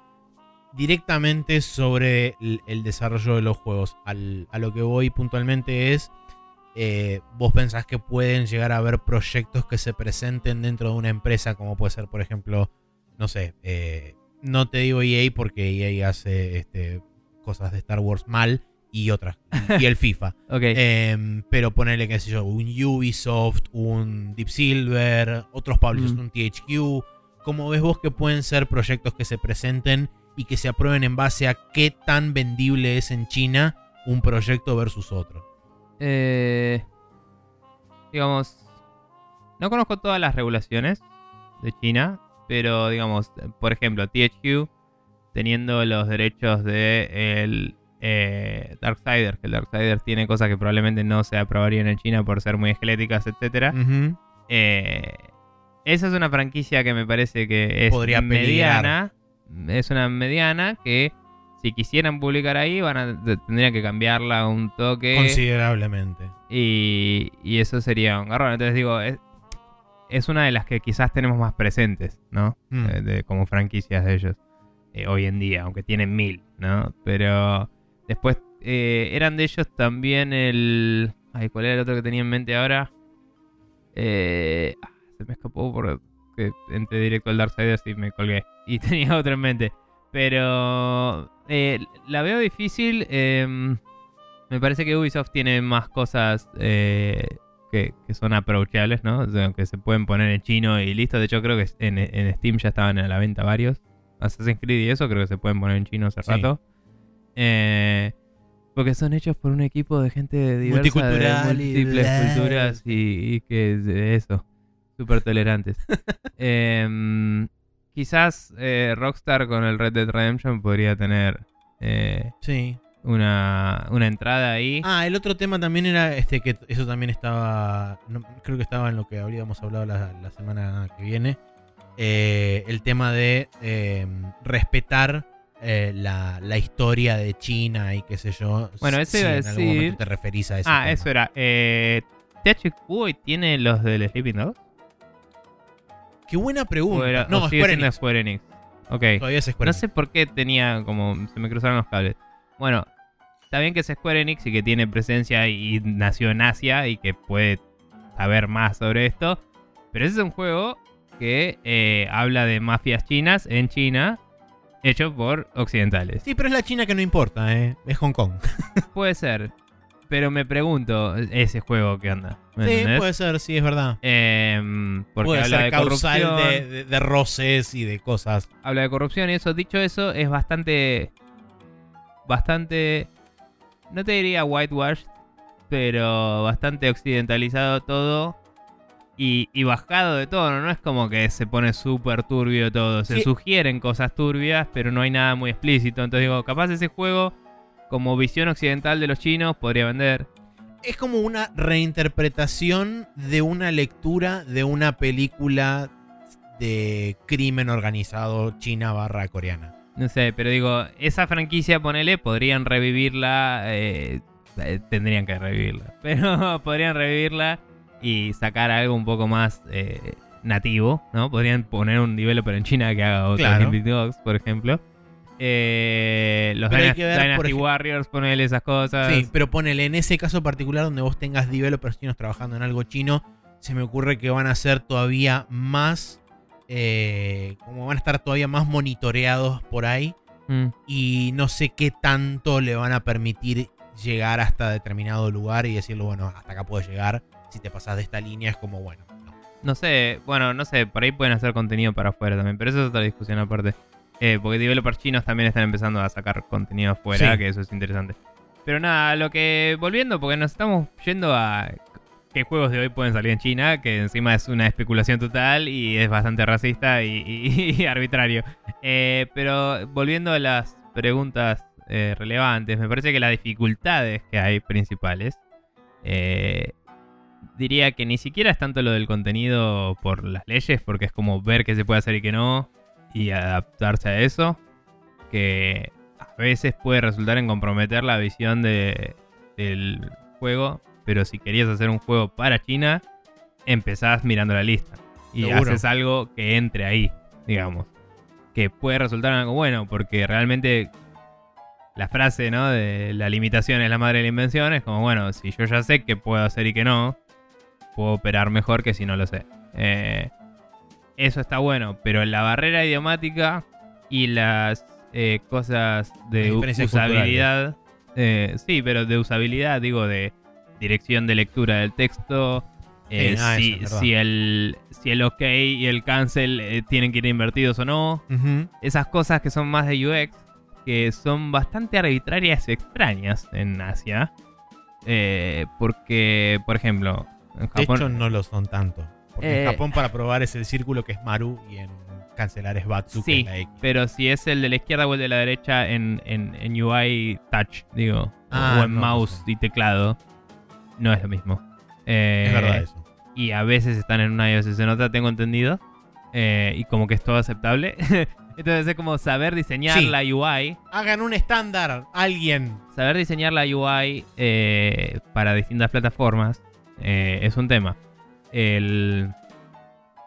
directamente sobre el, desarrollo de los juegos? Al- a lo que voy puntualmente es, eh, vos pensás que pueden llegar a haber proyectos que se presenten dentro de una empresa, como puede ser, por ejemplo, no sé, eh, no te digo EA porque EA hace este, cosas de Star Wars mal y otras, y el FIFA. Ok. Em, pero ponerle, qué sé yo, un Ubisoft, un Deep Silver, otros publishers, Mm. un THQ. ¿Cómo ves vos que pueden ser proyectos que se presenten y que se aprueben en base a qué tan vendible es en China un proyecto versus otro? Eh, digamos, no conozco todas las regulaciones de China, pero digamos, por ejemplo, THQ teniendo los derechos de el eh, Darksiders, que el Darksiders tiene cosas que probablemente no se aprobarían en China por ser muy esqueléticas. Ujú. Eh, esa es una franquicia que me parece que es Podría mediana. Es una mediana que si quisieran publicar ahí van a, tendrían que cambiarla un toque. Considerablemente. Y, y eso sería un garrón. Entonces digo, es, es una de las que quizás tenemos más presentes, ¿no? Mm. Eh, de- como franquicias de ellos. eh, hoy en día, aunque tienen mil, ¿no? Pero después eh, eran de ellos también el... Ay, ¿cuál era el otro que tenía en mente ahora? Eh, ah, se me escapó porque entré directo al Darksiders y me colgué. Y tenía otro en mente. Pero la veo difícil. em, me parece que Ubisoft tiene más cosas que, que son approachables, ¿no? O sea, que se pueden poner en chino y listo. De hecho, creo que en, en Steam ya estaban a la venta varios. Assassin's Creed y eso creo que se pueden poner en chino hace Sí. rato. Eh, Porque son hechos por un equipo de gente diversa de y múltiples bla. culturas y, y que es eso, súper tolerantes. Em, quizás eh, Rockstar con el Red Dead Redemption podría tener eh, Sí. Una, una entrada ahí. Ah, el otro tema también era este que eso también estaba. no, creo que estaba en lo que habríamos hablado la, la semana que viene. eh, el tema de eh, respetar eh, la, la historia de China y qué sé yo. Bueno, eso si iba a en algún momento te referís a eso. ah, eso era. Eh, THQ tiene los del Sleeping Dogs. Qué buena ¿O, pregunta. era- no, Square Enix. Square Enix? Ok. Todavía es Square No Enix. sé por qué tenía como. Se me cruzaron los cables. Bueno, está bien que es Square Enix y que tiene presencia y nació en Asia y que puede saber más sobre esto. Pero ese es un juego que eh, habla de mafias chinas en China, hecho por occidentales. Sí, pero es la China que no importa, ¿eh? Es Hong Kong. Puede ser. Pero me pregunto, ese juego, ¿qué onda? ¿Me Sí, entendés? puede ser, sí, es verdad. Em, porque puede habla ser de causal corrupción. de, de- de roces y de cosas. habla de corrupción y eso. Dicho eso, es bastante. Bastante. No te diría whitewash, pero bastante occidentalizado todo. Y, y bajado de tono, no es como que se pone súper turbio todo. Se Sí. sugieren cosas turbias, pero no hay nada muy explícito. Entonces digo, capaz ese juego, como visión occidental de los chinos, podría vender. Es como una reinterpretación de una lectura de una película de crimen organizado china barra coreana. No sé, pero digo, esa franquicia, ponele, podrían revivirla. eh, eh, tendrían que revivirla. Pero podrían revivirla y sacar algo un poco más eh, nativo, ¿no? Podrían poner un developer en China que haga otro Claro. Indie Dogs, por ejemplo. Eh, los que ver, Dynasty Warriors, ponele esas cosas. Sí, pero ponele, en ese caso particular donde vos tengas developers chinos trabajando en algo chino, se me ocurre que van a ser todavía más... eh, como van a estar todavía más monitoreados por ahí. Mm. y no sé qué tanto le van a permitir llegar hasta determinado lugar y decirle, bueno, hasta acá puedo llegar. Si te pasas de esta línea es como, bueno, no. No sé, bueno, no sé, por ahí pueden hacer contenido para afuera también, pero eso es otra discusión aparte. Eh, porque developers chinos también están empezando a sacar contenido afuera, Sí. que eso es interesante. Pero nada, lo que. Volviendo, porque nos estamos yendo a qué juegos de hoy pueden salir en China, que encima es una especulación total y es bastante racista y, arbitrario. Eh, pero volviendo a las preguntas eh, relevantes, me parece que las dificultades que hay principales. eh, diría que ni siquiera es tanto lo del contenido por las leyes, porque es como ver qué se puede hacer y qué no, y adaptarse a eso, que a veces puede resultar en comprometer la visión de, del juego, pero si querías hacer un juego para China, empezás mirando la lista y Seguro. haces algo que entre ahí, digamos, que puede resultar en algo bueno, porque realmente la frase, ¿no? De la limitación es la madre de la invención. Es como, bueno, si yo ya sé qué puedo hacer y qué no, puedo operar mejor que si no lo sé. Eh, eso está bueno, pero la barrera idiomática y las eh, cosas de usabilidad. eh, sí, pero de usabilidad, digo, de dirección de lectura del texto. eh, Sí, ah, si, es el, si el OK y el cancel eh, tienen que ir invertidos o no esas cosas que son más de UX, que son bastante arbitrarias y extrañas en Asia. Eh, porque, por ejemplo, en De Japón... hecho, no lo son tanto. Porque Eh. en Japón para probar es el círculo que es Maru y en cancelar es Batsu que Sí, es la X. pero si es el de la izquierda o el de la derecha en, en, en UI Touch, digo, Ah, o en no, mouse no sé. y teclado, no es lo mismo. Eh, Es verdad eso. Y a veces están en una iOS en otra, tengo entendido. Eh, y como que es todo aceptable. Entonces es como saber diseñar Sí. la UI. Hagan un estándar, alguien. saber diseñar la UI eh, para distintas plataformas eh, es un tema. El,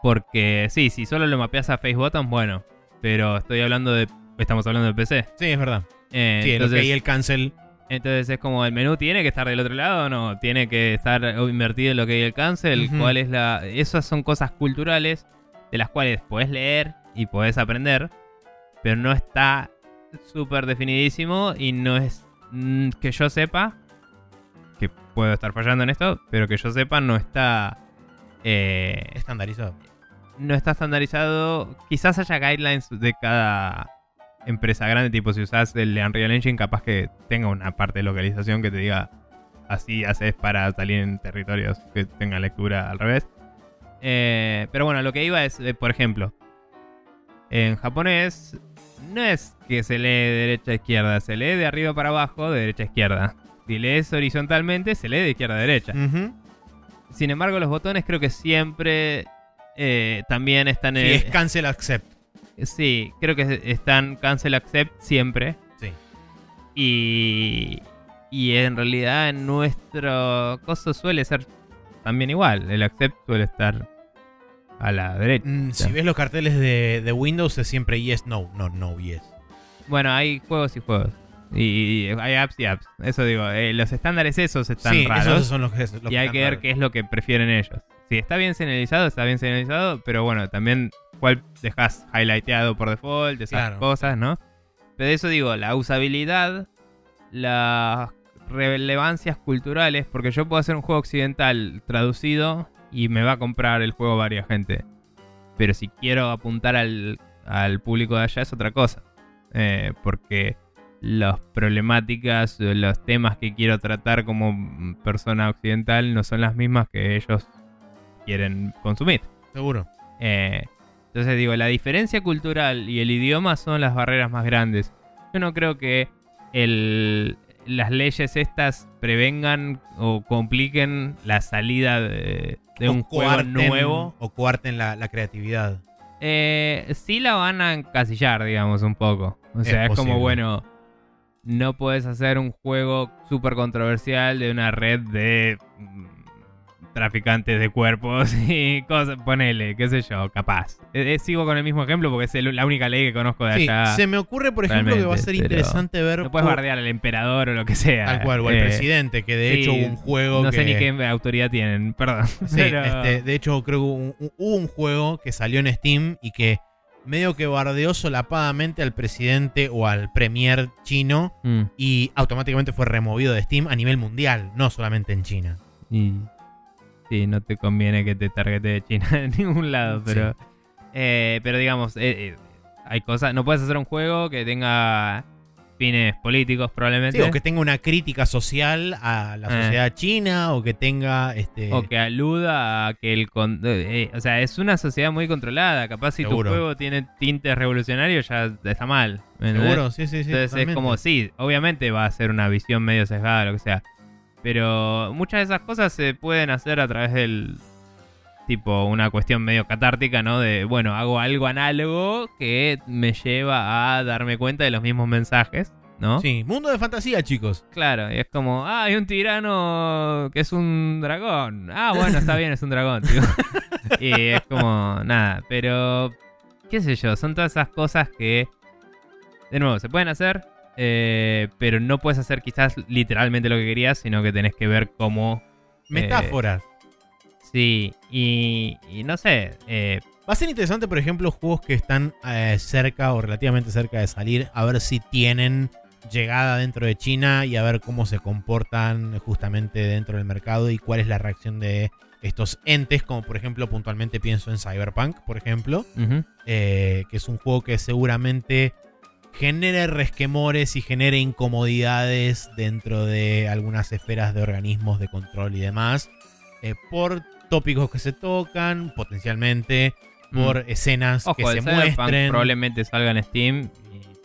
porque sí, si solo lo mapeas a Face Buttons, bueno. Pero estoy hablando de. Estamos hablando de PC. Sí, es verdad. Eh, Sí, entonces, lo que hay el cancel. Entonces es como el menú tiene que estar del otro lado no. Tiene que estar invertido en lo que hay el cancel. Ujú. ¿Cuál es la.? Esas son cosas culturales de las cuales puedes leer y puedes aprender. Pero no está súper definidísimo y no es mm, que yo sepa. Que puedo estar fallando en esto, pero que yo sepa no está. eh, Estandarizado. no está estandarizado. Quizás haya guidelines de cada empresa grande, tipo si usás el Unreal Engine, capaz que tenga una parte de localización que te diga así haces para salir en territorios que tengan lectura al revés. Eh, pero bueno, lo que iba es, eh, por ejemplo, en japonés no es que se lee de derecha a izquierda, se lee de arriba para abajo, de derecha a izquierda. Si lees horizontalmente, se lee de izquierda a derecha. Sin embargo, los botones creo que siempre eh, también están Sí, en... es cancel accept. Sí, creo que están cancel accept siempre. Sí. Y, y en realidad en nuestro coso suele ser también igual. El accept suele estar a la derecha. Mm, si ves los carteles de, de Windows es siempre yes, no, no, no, yes. Bueno, hay juegos y juegos. Y, hay apps y apps. Eso digo, eh, los estándares esos están sí, raros. esos son los que, los y hay que ver raros. qué es lo que prefieren ellos. Si está bien señalizado, está bien señalizado, pero bueno, también cuál dejas highlighteado por default, esas Claro. cosas, ¿no? Pero eso digo, la usabilidad, las relevancias culturales, porque yo puedo hacer un juego occidental traducido y me va a comprar el juego varias gente. Pero si quiero apuntar al, al público de allá es otra cosa. Eh, porque las problemáticas, los temas que quiero tratar como persona occidental no son las mismas que ellos quieren consumir. Seguro. Eh, entonces digo, la diferencia cultural y el idioma son las barreras más grandes. Yo no creo que el- las leyes estas prevengan o compliquen la salida de, un juego nuevo. O coarten la, la creatividad. Eh, sí la van a encasillar, digamos, un poco. O Es sea, es, como, posible. bueno, no puedes hacer un juego súper controversial de una red de traficantes de cuerpos y cosas. Ponele, qué sé yo, capaz. Eh, eh, sigo con el mismo ejemplo porque es el- la única ley que conozco de Sí, allá. se me ocurre, por ejemplo, que va a ser interesante ver. No puedes bardear al emperador o lo que sea. Tal cual, o al Eh, presidente, que de sí, hecho hubo un juego No que. sé ni qué autoridad tienen, perdón. Sí, Pero- este, de hecho creo que hubo un, hubo un juego que salió en Steam y que medio que bardeó solapadamente al presidente o al premier chino Mm, y automáticamente fue removido de Steam a nivel mundial, no solamente en China. y sí, no te conviene que te targete de China en ningún lado, pero. eh, pero digamos, eh, eh, hay cosas. No puedes hacer un juego que tenga fines políticos, probablemente. Sí, o que tenga una crítica social a la Eh. sociedad china o que tenga este O que aluda a que el... con- eh, o sea, es una sociedad muy controlada. Capaz si Seguro. tu juego tiene tintes revolucionarios ya está mal. seguro, sí, sí, sí. Entonces es como, sí, obviamente va a ser una visión medio sesgada, lo que sea. Pero muchas de esas cosas se pueden hacer a través del... Tipo, una cuestión medio catártica, ¿no? De, bueno, hago algo análogo que me lleva a darme cuenta de los mismos mensajes, ¿no? Sí, mundo de fantasía, chicos. Claro, y es como, ah, hay un tirano que es un dragón. Ah, bueno, está bien, es un dragón, tío. y es como, nada, pero, qué sé yo, son todas esas cosas que, de nuevo, se pueden hacer, eh, pero no puedes hacer quizás literalmente lo que querías, sino que tenés que ver cómo... Metáforas. Sí, y, y no sé, eh, Va a ser interesante, por ejemplo, juegos que están eh, cerca o relativamente cerca de salir, a ver si tienen llegada dentro de China y a ver cómo se comportan justamente dentro del mercado y cuál es la reacción de estos entes, como por ejemplo puntualmente pienso en Cyberpunk, por ejemplo, eh, que es un juego que seguramente genere resquemores y genere incomodidades dentro de algunas esferas de organismos de control y demás, eh, por tópicos que se tocan, potencialmente, por escenas Ojo, que se muestren. probablemente salga en Steam.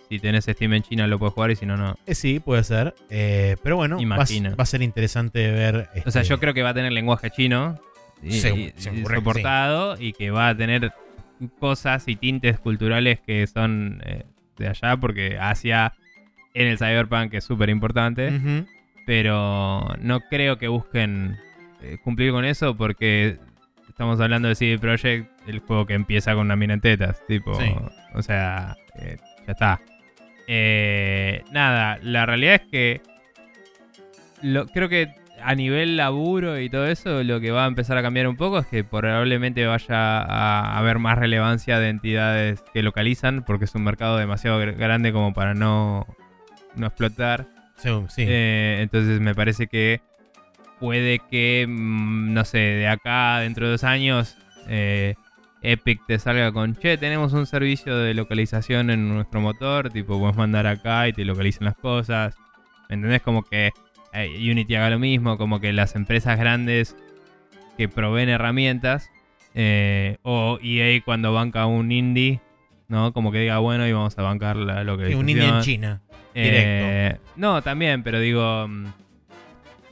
Y si tenés Steam en China lo puedes jugar y si no, no. Eh, sí, puede ser. eh, pero bueno, va, va a ser interesante ver. O sea, este, yo creo que va a tener lenguaje chino y, que soportado y que va a tener cosas y tintes culturales que son eh, de allá porque Asia en el Cyberpunk es súper importante, pero no creo que busquen eh, cumplir con eso porque estamos hablando de CD Projekt, el juego que empieza con una mina en tetas, tipo, Sí. o sea, eh, ya está. Eh, nada, la realidad es que lo, creo que a nivel laburo y todo eso, lo que va a empezar a cambiar un poco es que probablemente vaya a haber más relevancia de entidades que localizan, porque es un mercado demasiado gr- grande como para no, no explotar. sí, sí. Eh, entonces me parece que puede que, mm, no sé, de acá dentro de dos años, eh, Epic te salga con, che, tenemos un servicio de localización en nuestro motor, tipo, puedes mandar acá y te localizan las cosas. ¿Me entendés? Como que Unity haga lo mismo, como que las empresas grandes que proveen herramientas, eh, o EA cuando banca un indie, ¿no? Como que diga, bueno, y vamos a bancar la Sí, localización. un indie en China. Eh, no, también, pero digo. mm,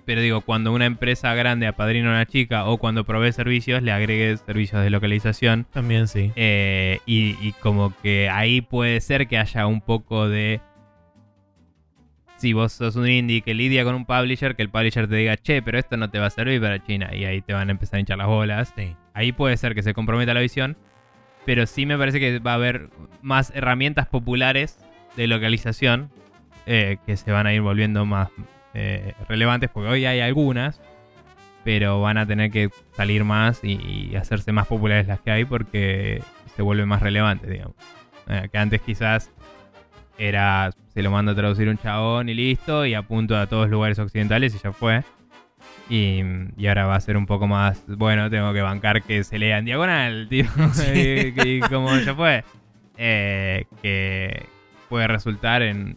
Pero digo, cuando una empresa grande apadrina a una chica o cuando provee servicios, le agregue servicios de localización. También sí. Eh, y, y como que ahí puede ser que haya un poco de. Si vos sos un indie que lidia con un publisher, que el publisher te diga, che, pero esto no te va a servir para China. Y ahí te van a empezar a hinchar las bolas. Sí. Ahí puede ser que se comprometa la visión. Pero sí me parece que va a haber más herramientas populares de localización eh, que se van a ir volviendo más eh, relevantes. Porque hoy hay algunas. Pero van a tener que salir más y, y hacerse más populares las que hay porque se vuelve más relevante, digamos. Eh, que antes quizás era se lo manda a traducir un chabón y listo, y apunto a todos los lugares occidentales y ya fue. Y, y ahora va a ser un poco más, bueno, tengo que bancar que se lea en diagonal, tío. y, y como ya fue. Eh, que puede resultar en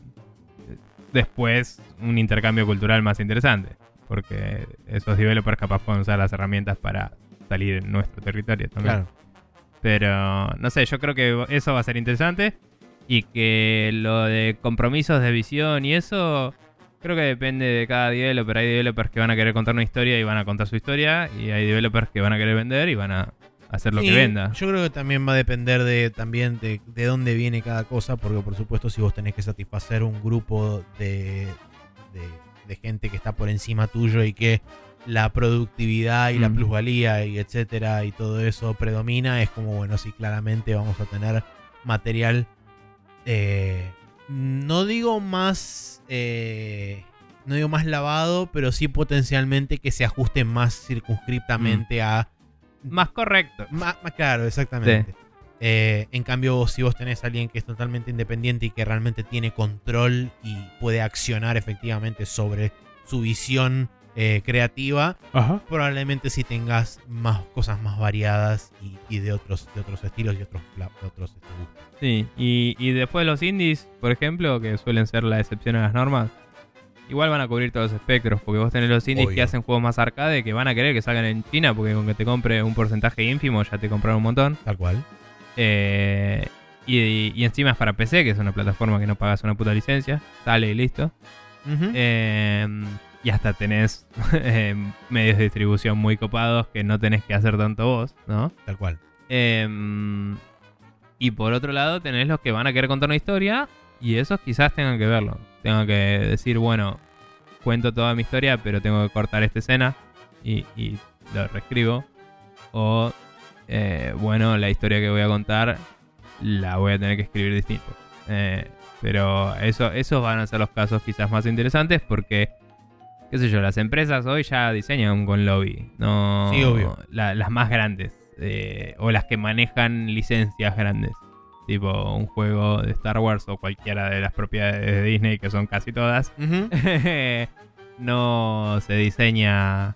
después un intercambio cultural más interesante. Porque esos developers capaz pueden usar las herramientas para salir en nuestro territorio también. Claro. Pero no sé, yo creo que eso va a ser interesante. Y que lo de compromisos de visión y eso, creo que depende de cada developer. Hay developers que van a querer contar una historia y van a contar su historia. Y hay developers que van a querer vender y van a hacer lo Sí, que venda. Yo creo que también va a depender de también de, de dónde viene cada cosa, porque por supuesto si vos tenés que satisfacer un grupo de, de, de gente que está por encima tuyo y que la productividad y la plusvalía y etcétera y todo eso predomina, es como bueno, sí, claramente vamos a tener material, eh, no digo más, eh, no digo más lavado, pero sí potencialmente que se ajuste más circunscriptamente a Más correcto. más, más claro, exactamente. Eh, en cambio, si vos tenés a alguien que es totalmente independiente y que realmente tiene control y puede accionar efectivamente sobre su visión eh, creativa, Ajá. probablemente sí tengas más cosas más variadas y, y de otros de otros estilos y otros, de otros este, gustos. Sí, y, y después los indies, por ejemplo, que suelen ser la excepción a las normas, igual van a cubrir todos los espectros, porque vos tenés los indies Obvio. que hacen juegos más arcade que van a querer que salgan en China, porque con que te compre un porcentaje ínfimo ya te compraron un montón. Tal cual. Eh, y, y encima es para PC, que es una plataforma que no pagas una puta licencia, sale y listo. Eh, y hasta tenés eh, medios de distribución muy copados que no tenés que hacer tanto vos, ¿no? Tal cual. Em, y por otro lado tenés los que van a querer contar una historia y esos quizás tengan que verlo. Tengan que decir, bueno, cuento toda mi historia, pero tengo que cortar esta escena y, y lo reescribo. O, eh, bueno, la historia que voy a contar la voy a tener que escribir distinto. Eh, pero eso, esos van a ser los casos quizás más interesantes porque, qué sé yo, las empresas hoy ya diseñan con lobby. No, Sí, obvio. la- las más grandes. eh, o las que manejan licencias grandes. Tipo un juego de Star Wars o cualquiera de las propiedades de Disney, que son casi todas. No se diseña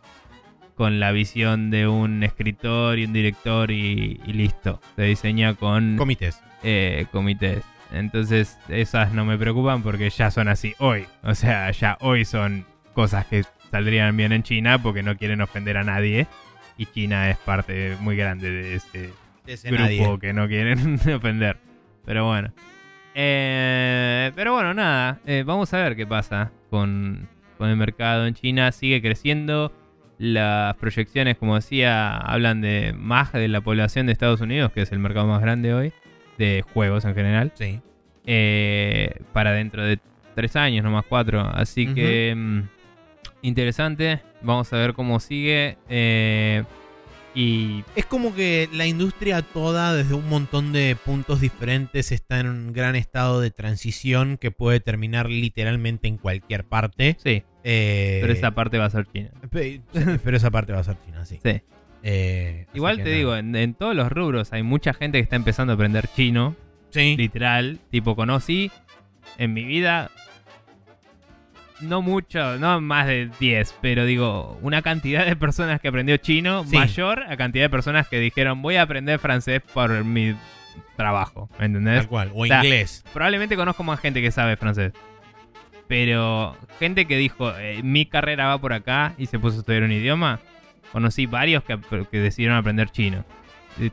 con la visión de un escritor y un director y, y listo. Se diseña con Comités. eh, comités. Entonces esas no me preocupan porque ya son así hoy. O sea, ya hoy son cosas que saldrían bien en China porque no quieren ofender a nadie. Y China es parte muy grande de ese De ese grupo nadie. que no quieren ofender. Pero bueno. Eh, pero bueno, nada. eh, vamos a ver qué pasa con, con el mercado en China. Sigue creciendo. Las proyecciones, como decía, hablan de más de la población de Estados Unidos, que es el mercado más grande hoy, de juegos en general, Sí. eh, para dentro de tres años, no más cuatro. Así que mm, interesante. Vamos a ver cómo sigue. eh, y Es como que la industria toda, desde un montón de puntos diferentes, está en un gran estado de transición que puede terminar literalmente en cualquier parte. sí, Eh, pero esa parte va a ser China. pe- pero esa parte va a ser China, sí. Sí. Eh, Igual te digo, en, en todos los rubros hay mucha gente que está empezando a aprender chino, Sí. literal. Tipo, conocí en mi vida no mucho, no más de 10, pero digo, una cantidad de personas que aprendió chino Sí. mayor a cantidad de personas que dijeron voy a aprender francés por mi trabajo, ¿me entendés? Tal cual. O O sea, inglés. Probablemente conozco más gente que sabe francés. Pero gente que dijo, eh, mi carrera va por acá y se puso a estudiar un idioma, conocí varios que, que decidieron aprender chino.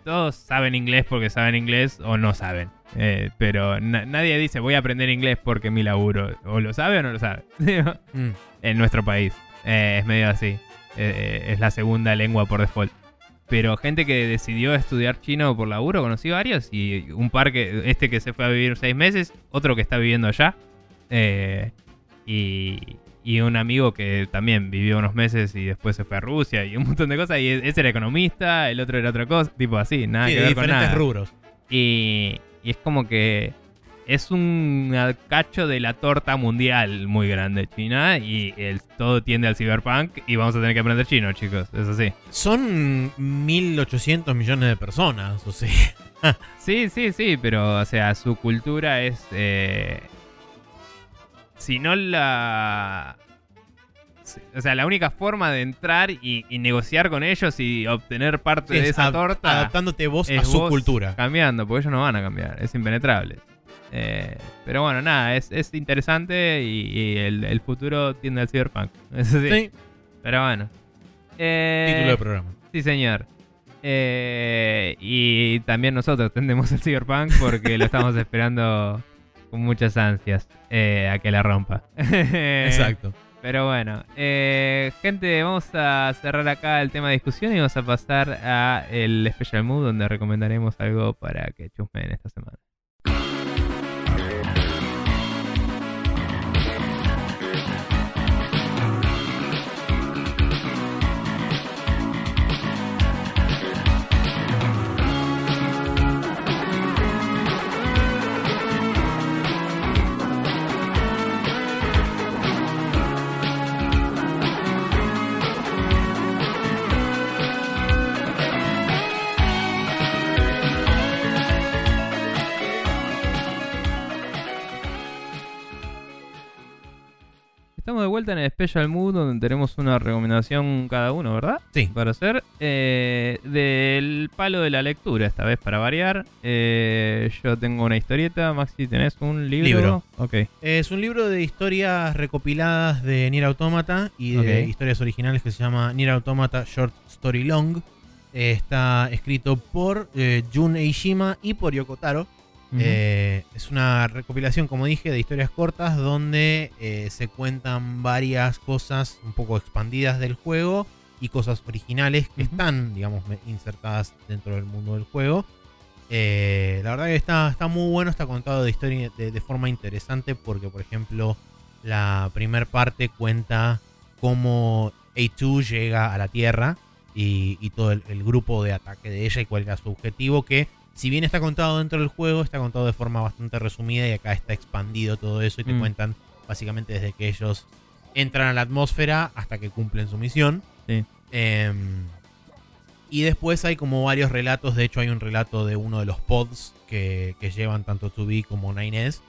Todos saben inglés porque saben inglés o no saben. Eh, pero na- nadie dice voy a aprender inglés porque mi laburo. O lo sabe o no lo sabe. Mm. en nuestro país. Eh, es medio así. Eh, es la segunda lengua por default. Pero gente que decidió estudiar chino por laburo, conocí varios. Y un par que, este que se fue a vivir seis meses, otro que está viviendo allá. y, y un amigo que también vivió unos meses y después se fue a Rusia y un montón de cosas. Y ese era economista, el otro era otra cosa, tipo así, nada Sí, que de ver con diferentes nada. rubros. Y, y es como que es un cacho de la torta mundial muy grande China y el, todo tiende al cyberpunk y vamos a tener que aprender chino, chicos. Es así. Son 1.800 millones de personas, o sea. Sí, sí, sí, pero o sea, su cultura es... eh, si no la... O sea, la única forma de entrar y, y negociar con ellos y obtener parte de es esa torta... Adaptándote vos a su vos cultura. Cambiando, porque ellos no van a cambiar, es impenetrable. Eh, pero bueno, nada, es, es interesante y, y el, el futuro tiende al cyberpunk. Eso sí. Sí, Pero bueno. Eh, título de programa. Sí, señor. Eh, y también nosotros tendemos al cyberpunk porque lo estamos esperando con muchas ansias eh, a que la rompa. Exacto. Pero bueno, eh, gente, vamos a cerrar acá el tema de discusión y vamos a pasar a el Special Mood donde recomendaremos algo para que chusmen esta semana. De vuelta en el Special Mood donde tenemos una recomendación cada uno, ¿verdad? Sí. Para hacer eh, del palo de la lectura, esta vez para variar. Eh, yo tengo una historieta, Maxi, ¿tenés un libro? Libro. Ok. Es un libro de historias recopiladas de Nier Automata y de historias originales que se llama Nier Automata Short Story Long. Eh, está escrito por eh, Jun Eishima y por Yoko Eh, es una recopilación, como dije, de historias cortas donde eh, se cuentan varias cosas un poco expandidas del juego y cosas originales que están, digamos, insertadas dentro del mundo del juego. Eh, la verdad que está, está muy bueno, está contado de, historia, de, de forma interesante porque, por ejemplo, la primera parte cuenta cómo A2 llega a la Tierra y, y todo el, el grupo de ataque de ella y cuál era su objetivo, que si bien está contado dentro del juego, está contado de forma bastante resumida y acá está expandido todo eso y te Mm. cuentan básicamente desde que ellos entran a la atmósfera hasta que cumplen su misión. Sí. Em, y después hay como varios relatos, de hecho hay un relato de uno de los pods que, que llevan tanto 2B como 9S.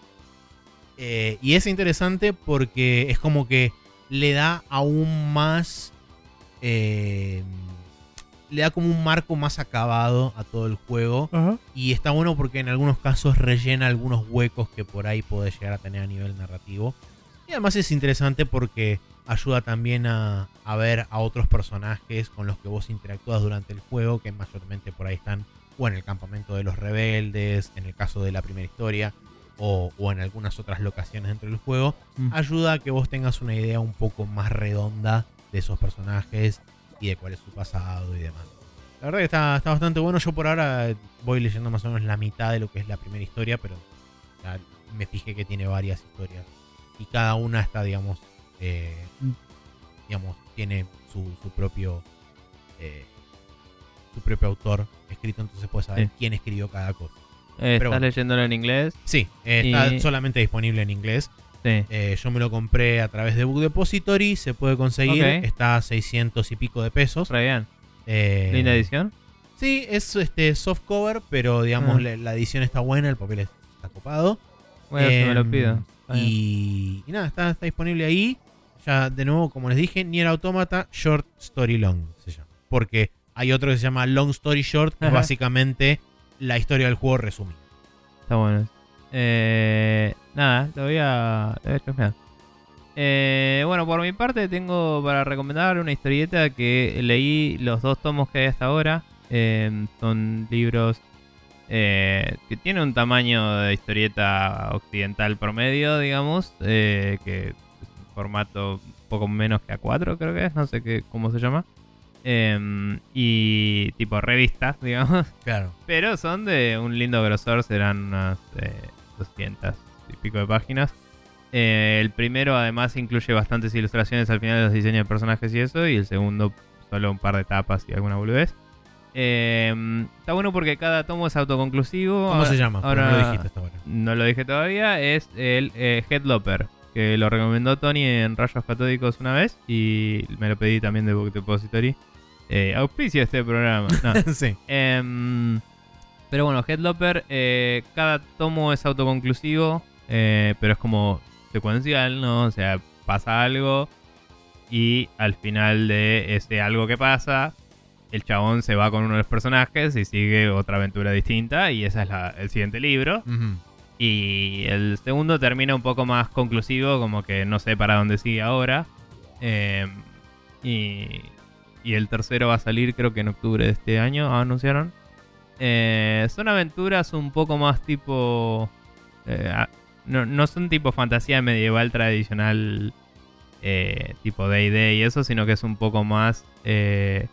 Eh, y es interesante porque es como que le da aún más... eh, le da como un marco más acabado a todo el juego. Y está bueno porque en algunos casos rellena algunos huecos que por ahí puede llegar a tener a nivel narrativo. Y además es interesante porque ayuda también a, a ver a otros personajes con los que vos interactúas durante el juego, que mayormente por ahí están o en el campamento de los rebeldes, en el caso de la primera historia, o, o en algunas otras locaciones dentro del juego. Mm. Ayuda a que vos tengas una idea un poco más redonda de esos personajes y de cuál es su pasado y demás. La verdad que está, está bastante bueno. Yo por ahora voy leyendo más o menos la mitad de lo que es la primera historia, pero ya me fijé que tiene varias historias. Y cada una está, digamos, eh, digamos, tiene su, su propio eh, su propio autor escrito, entonces puedes saber Sí. quién escribió cada cosa. Eh, ¿Estás bueno. leyéndolo en inglés? Sí, eh, está Y- solamente disponible en inglés. Sí. Eh, yo me lo compré a través de Book Depository, se puede conseguir, está a 600 y pico de pesos. Re bien. Eh, Linda edición. Sí, es este soft cover, pero digamos Ah. la, la edición está buena, el papel está copado. Bueno, si me lo Em, pido. Y, y nada, está, está disponible ahí. ya de nuevo, como les dije, Nier Automata Short Story Long se llama. Porque hay otro que se llama Long Story Short, que es básicamente la historia del juego resumida. Está bueno. Eh, nada, lo voy a, lo voy a chusmear. Eh, bueno, por mi parte tengo para recomendar una historieta que leí los dos tomos que hay hasta ahora. Eh, son libros eh, que tienen un tamaño de historieta occidental promedio, digamos, eh, que es un formato un poco menos que A4 creo que es, no sé qué, cómo se llama. Eh, y tipo revistas, digamos. Claro. Pero son de un lindo grosor, serán unas eh, 200 y pico de páginas. Eh, el primero además incluye bastantes ilustraciones al final de los diseños de personajes y eso, y el segundo solo un par de tapas y alguna boludez. Eh, está bueno porque cada tomo es autoconclusivo. ¿Cómo Ahora- se llama? Ahora, no lo dijiste hasta ahora. no lo dije todavía, es el eh, Headloper, que lo recomendó Tony en Rayos Catódicos una vez y me lo pedí también de Book Depository. Eh, auspicio este programa. No. sí. Em, pero bueno, Headloper, eh, cada tomo es autoconclusivo, eh, pero es como secuencial, ¿no? O sea, pasa algo y al final de ese algo que pasa, el chabón se va con uno de los personajes y sigue otra aventura distinta y ese es la- el siguiente libro. Y el segundo termina un poco más conclusivo, como que no sé para dónde sigue ahora. Eh, y, y el tercero va a salir creo que en octubre de este año, anunciaron. Eh, son aventuras un poco más tipo... eh, no, no son tipo fantasía medieval tradicional, eh, tipo D&D y eso, sino que es un poco más... Eh,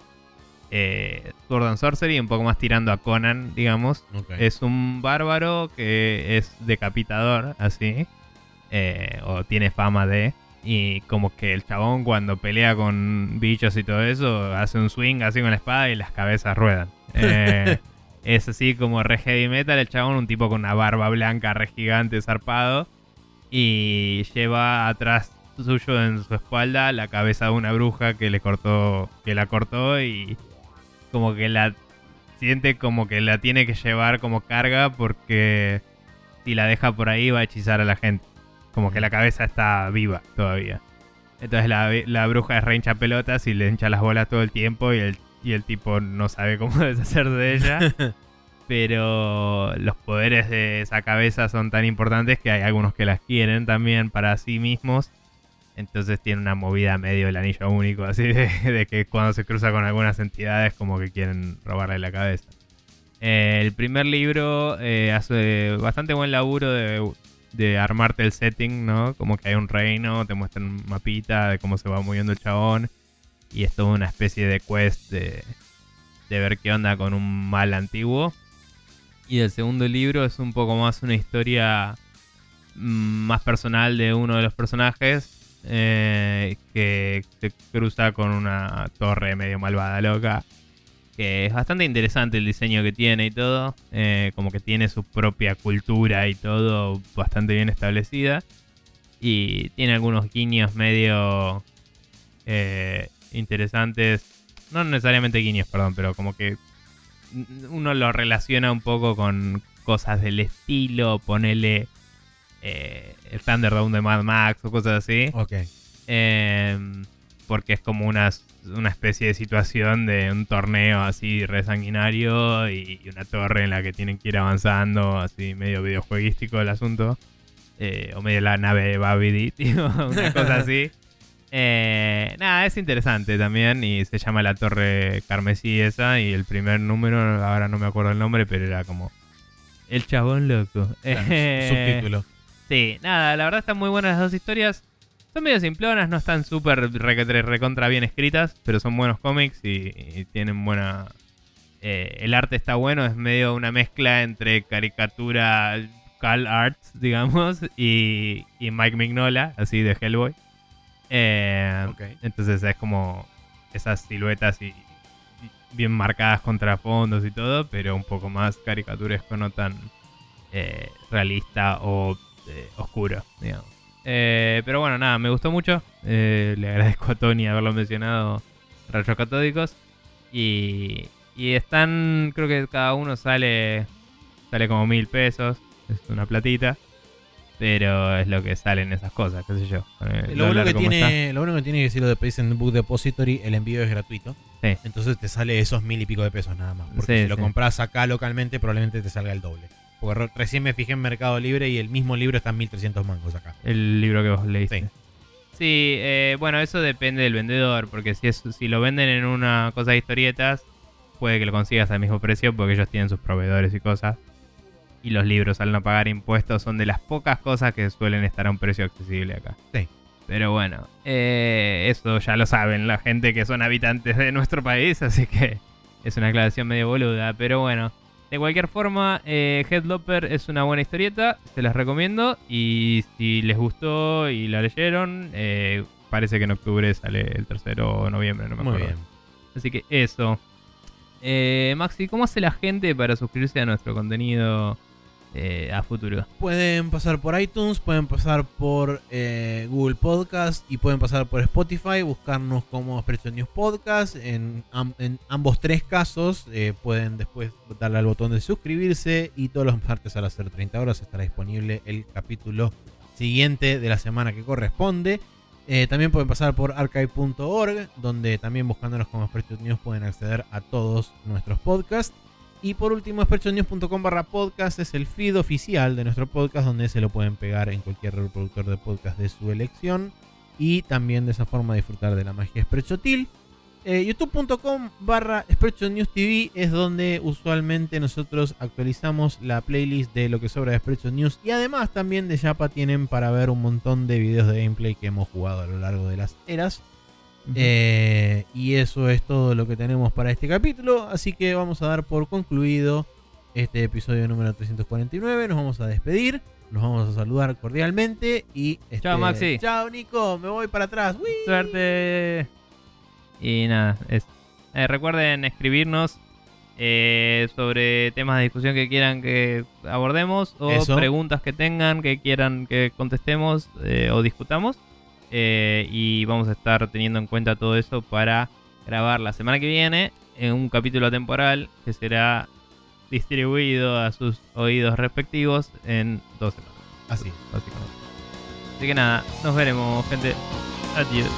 eh, Sword and Sorcery, un poco más tirando a Conan, digamos. Es un bárbaro que es decapitador, así. eh, o tiene fama de. Y como que el chabón cuando pelea con bichos y todo eso, hace un swing así con la espada y las cabezas ruedan. Eh, es así como re heavy metal, el chabón, un tipo con una barba blanca re gigante, zarpado. Y lleva atrás suyo en su espalda la cabeza de una bruja que le cortó, que la cortó y como que la siente como que la tiene que llevar como carga porque si la deja por ahí va a hechizar a la gente. Como que la cabeza está viva todavía. Entonces la, la bruja es re hincha pelotas y le hincha las bolas todo el tiempo y el, y el tipo no sabe cómo deshacerse de ella. Pero los poderes de esa cabeza son tan importantes que hay algunos que las quieren también para sí mismos. Entonces tiene una movida medio el anillo único, así de, de que cuando se cruza con algunas entidades como que quieren robarle la cabeza. Eh, el primer libro eh, hace bastante buen laburo de, de armarte el setting, ¿no? Como que hay un reino, te muestran un mapita de cómo se va moviendo el chabón. Y es toda una especie de quest de, ver qué onda con un mal antiguo. Y el segundo libro es un poco más una historia mm, más personal de uno de los personajes. eh, que se cruza con una torre medio malvada loca. Que es bastante interesante el diseño que tiene y todo. eh, como que tiene su propia cultura y todo bastante bien establecida. Y tiene algunos guiños medio eh, interesantes. No necesariamente guiños, perdón, pero como que uno lo relaciona un poco con cosas del estilo. Ponele eh, el Thunderdome de Mad Max o cosas así. Ok. Eh, porque es como una, una especie de situación de un torneo así resanguinario y, y una torre en la que tienen que ir avanzando, así medio videojueguístico el asunto. Eh, o medio la nave de Babidi, una cosa así. Eh, nada, es interesante también y se llama La Torre Carmesí esa y el primer número, ahora no me acuerdo el nombre, pero era como El Chabón Loco. Claro, Eh, subtítulo. Sí, nada, la verdad están muy buenas las dos historias. Son medio simplonas, no están súper recontra bien escritas, pero son buenos cómics y, y tienen buena... eh, el arte está bueno, es medio una mezcla entre caricatura, Cal Arts, digamos, y, y Mike Mignola, así de Hellboy. Eh. Entonces es como esas siluetas y, y bien marcadas contrafondos y todo, pero un poco más caricaturesco, no tan eh, realista o eh, oscuro, digamos. Eh, pero bueno, nada, me gustó mucho. Eh, le agradezco a Tony haberlo mencionado, Rayos Catódicos. Y, y están, creo que cada uno sale, sale como mil pesos, es una platita. Pero es lo que salen esas cosas, qué sé yo. Lo bueno, que está. tiene, lo bueno que tiene es que si lo pedís en Book Depository, el envío es gratuito. Sí. Entonces te sale esos mil y pico de pesos nada más. Porque Sí, si lo sí. compras acá localmente, probablemente te salga el doble. Porque re- recién me fijé en Mercado Libre y el mismo libro está en 1300 mangos acá. El libro que vos leíste. Sí. Sí, eh, bueno, eso depende del vendedor, porque si, es, si lo venden en una cosa de historietas, puede que lo consigas al mismo precio porque ellos tienen sus proveedores y cosas. Y los libros al no pagar impuestos son de las pocas cosas que suelen estar a un precio accesible acá. Sí. Pero bueno, eh, eso ya lo saben la gente que son habitantes de nuestro país, así que es una aclaración medio boluda. Pero bueno, de cualquier forma, eh, Headloper es una buena historieta, se las recomiendo. Y si les gustó y la leyeron, eh, parece que en octubre sale el tercero o noviembre, no me Muy acuerdo. bien. Así que eso. Eh, Maxi, ¿cómo hace la gente para suscribirse a nuestro contenido eh, a futuro? Pueden pasar por iTunes, pueden pasar por eh, Google Podcast y pueden pasar por Spotify, buscarnos como Expression News Podcast. En, am- en ambos tres casos eh, pueden después darle al botón de suscribirse y todos los martes a las 0.30 horas estará disponible el capítulo siguiente de la semana que corresponde. También pueden pasar por archive.org, donde también buscándonos como Expression News pueden acceder a todos nuestros podcasts. Y por último, expertnews.com barra podcast es el feed oficial de nuestro podcast donde se lo pueden pegar en cualquier reproductor de podcast de su elección. Y también de esa forma disfrutar de la magia Sprechotil. Eh, YouTube.com barra News es donde usualmente nosotros actualizamos la playlist de lo que sobra de Sprecho News. Y además también de Yapa tienen para ver un montón de videos de gameplay que hemos jugado a lo largo de las eras. Eh, y eso es todo lo que tenemos para este capítulo. Así que vamos a dar por concluido este episodio número 349. Nos vamos a despedir. Nos vamos a saludar cordialmente. Y este, Chao, Maxi. Chao, Nico. Me voy para atrás. Suerte. Y nada, es- eh, recuerden escribirnos eh, sobre temas de discusión que quieran que abordemos o Eso. preguntas que tengan que quieran que contestemos eh, o discutamos. Eh, y vamos a estar teniendo en cuenta todo eso para grabar la semana que viene en un capítulo temporal que será distribuido a sus oídos respectivos en dos semanas, Así. básicamente. Así que nada, nos veremos, gente. Adiós.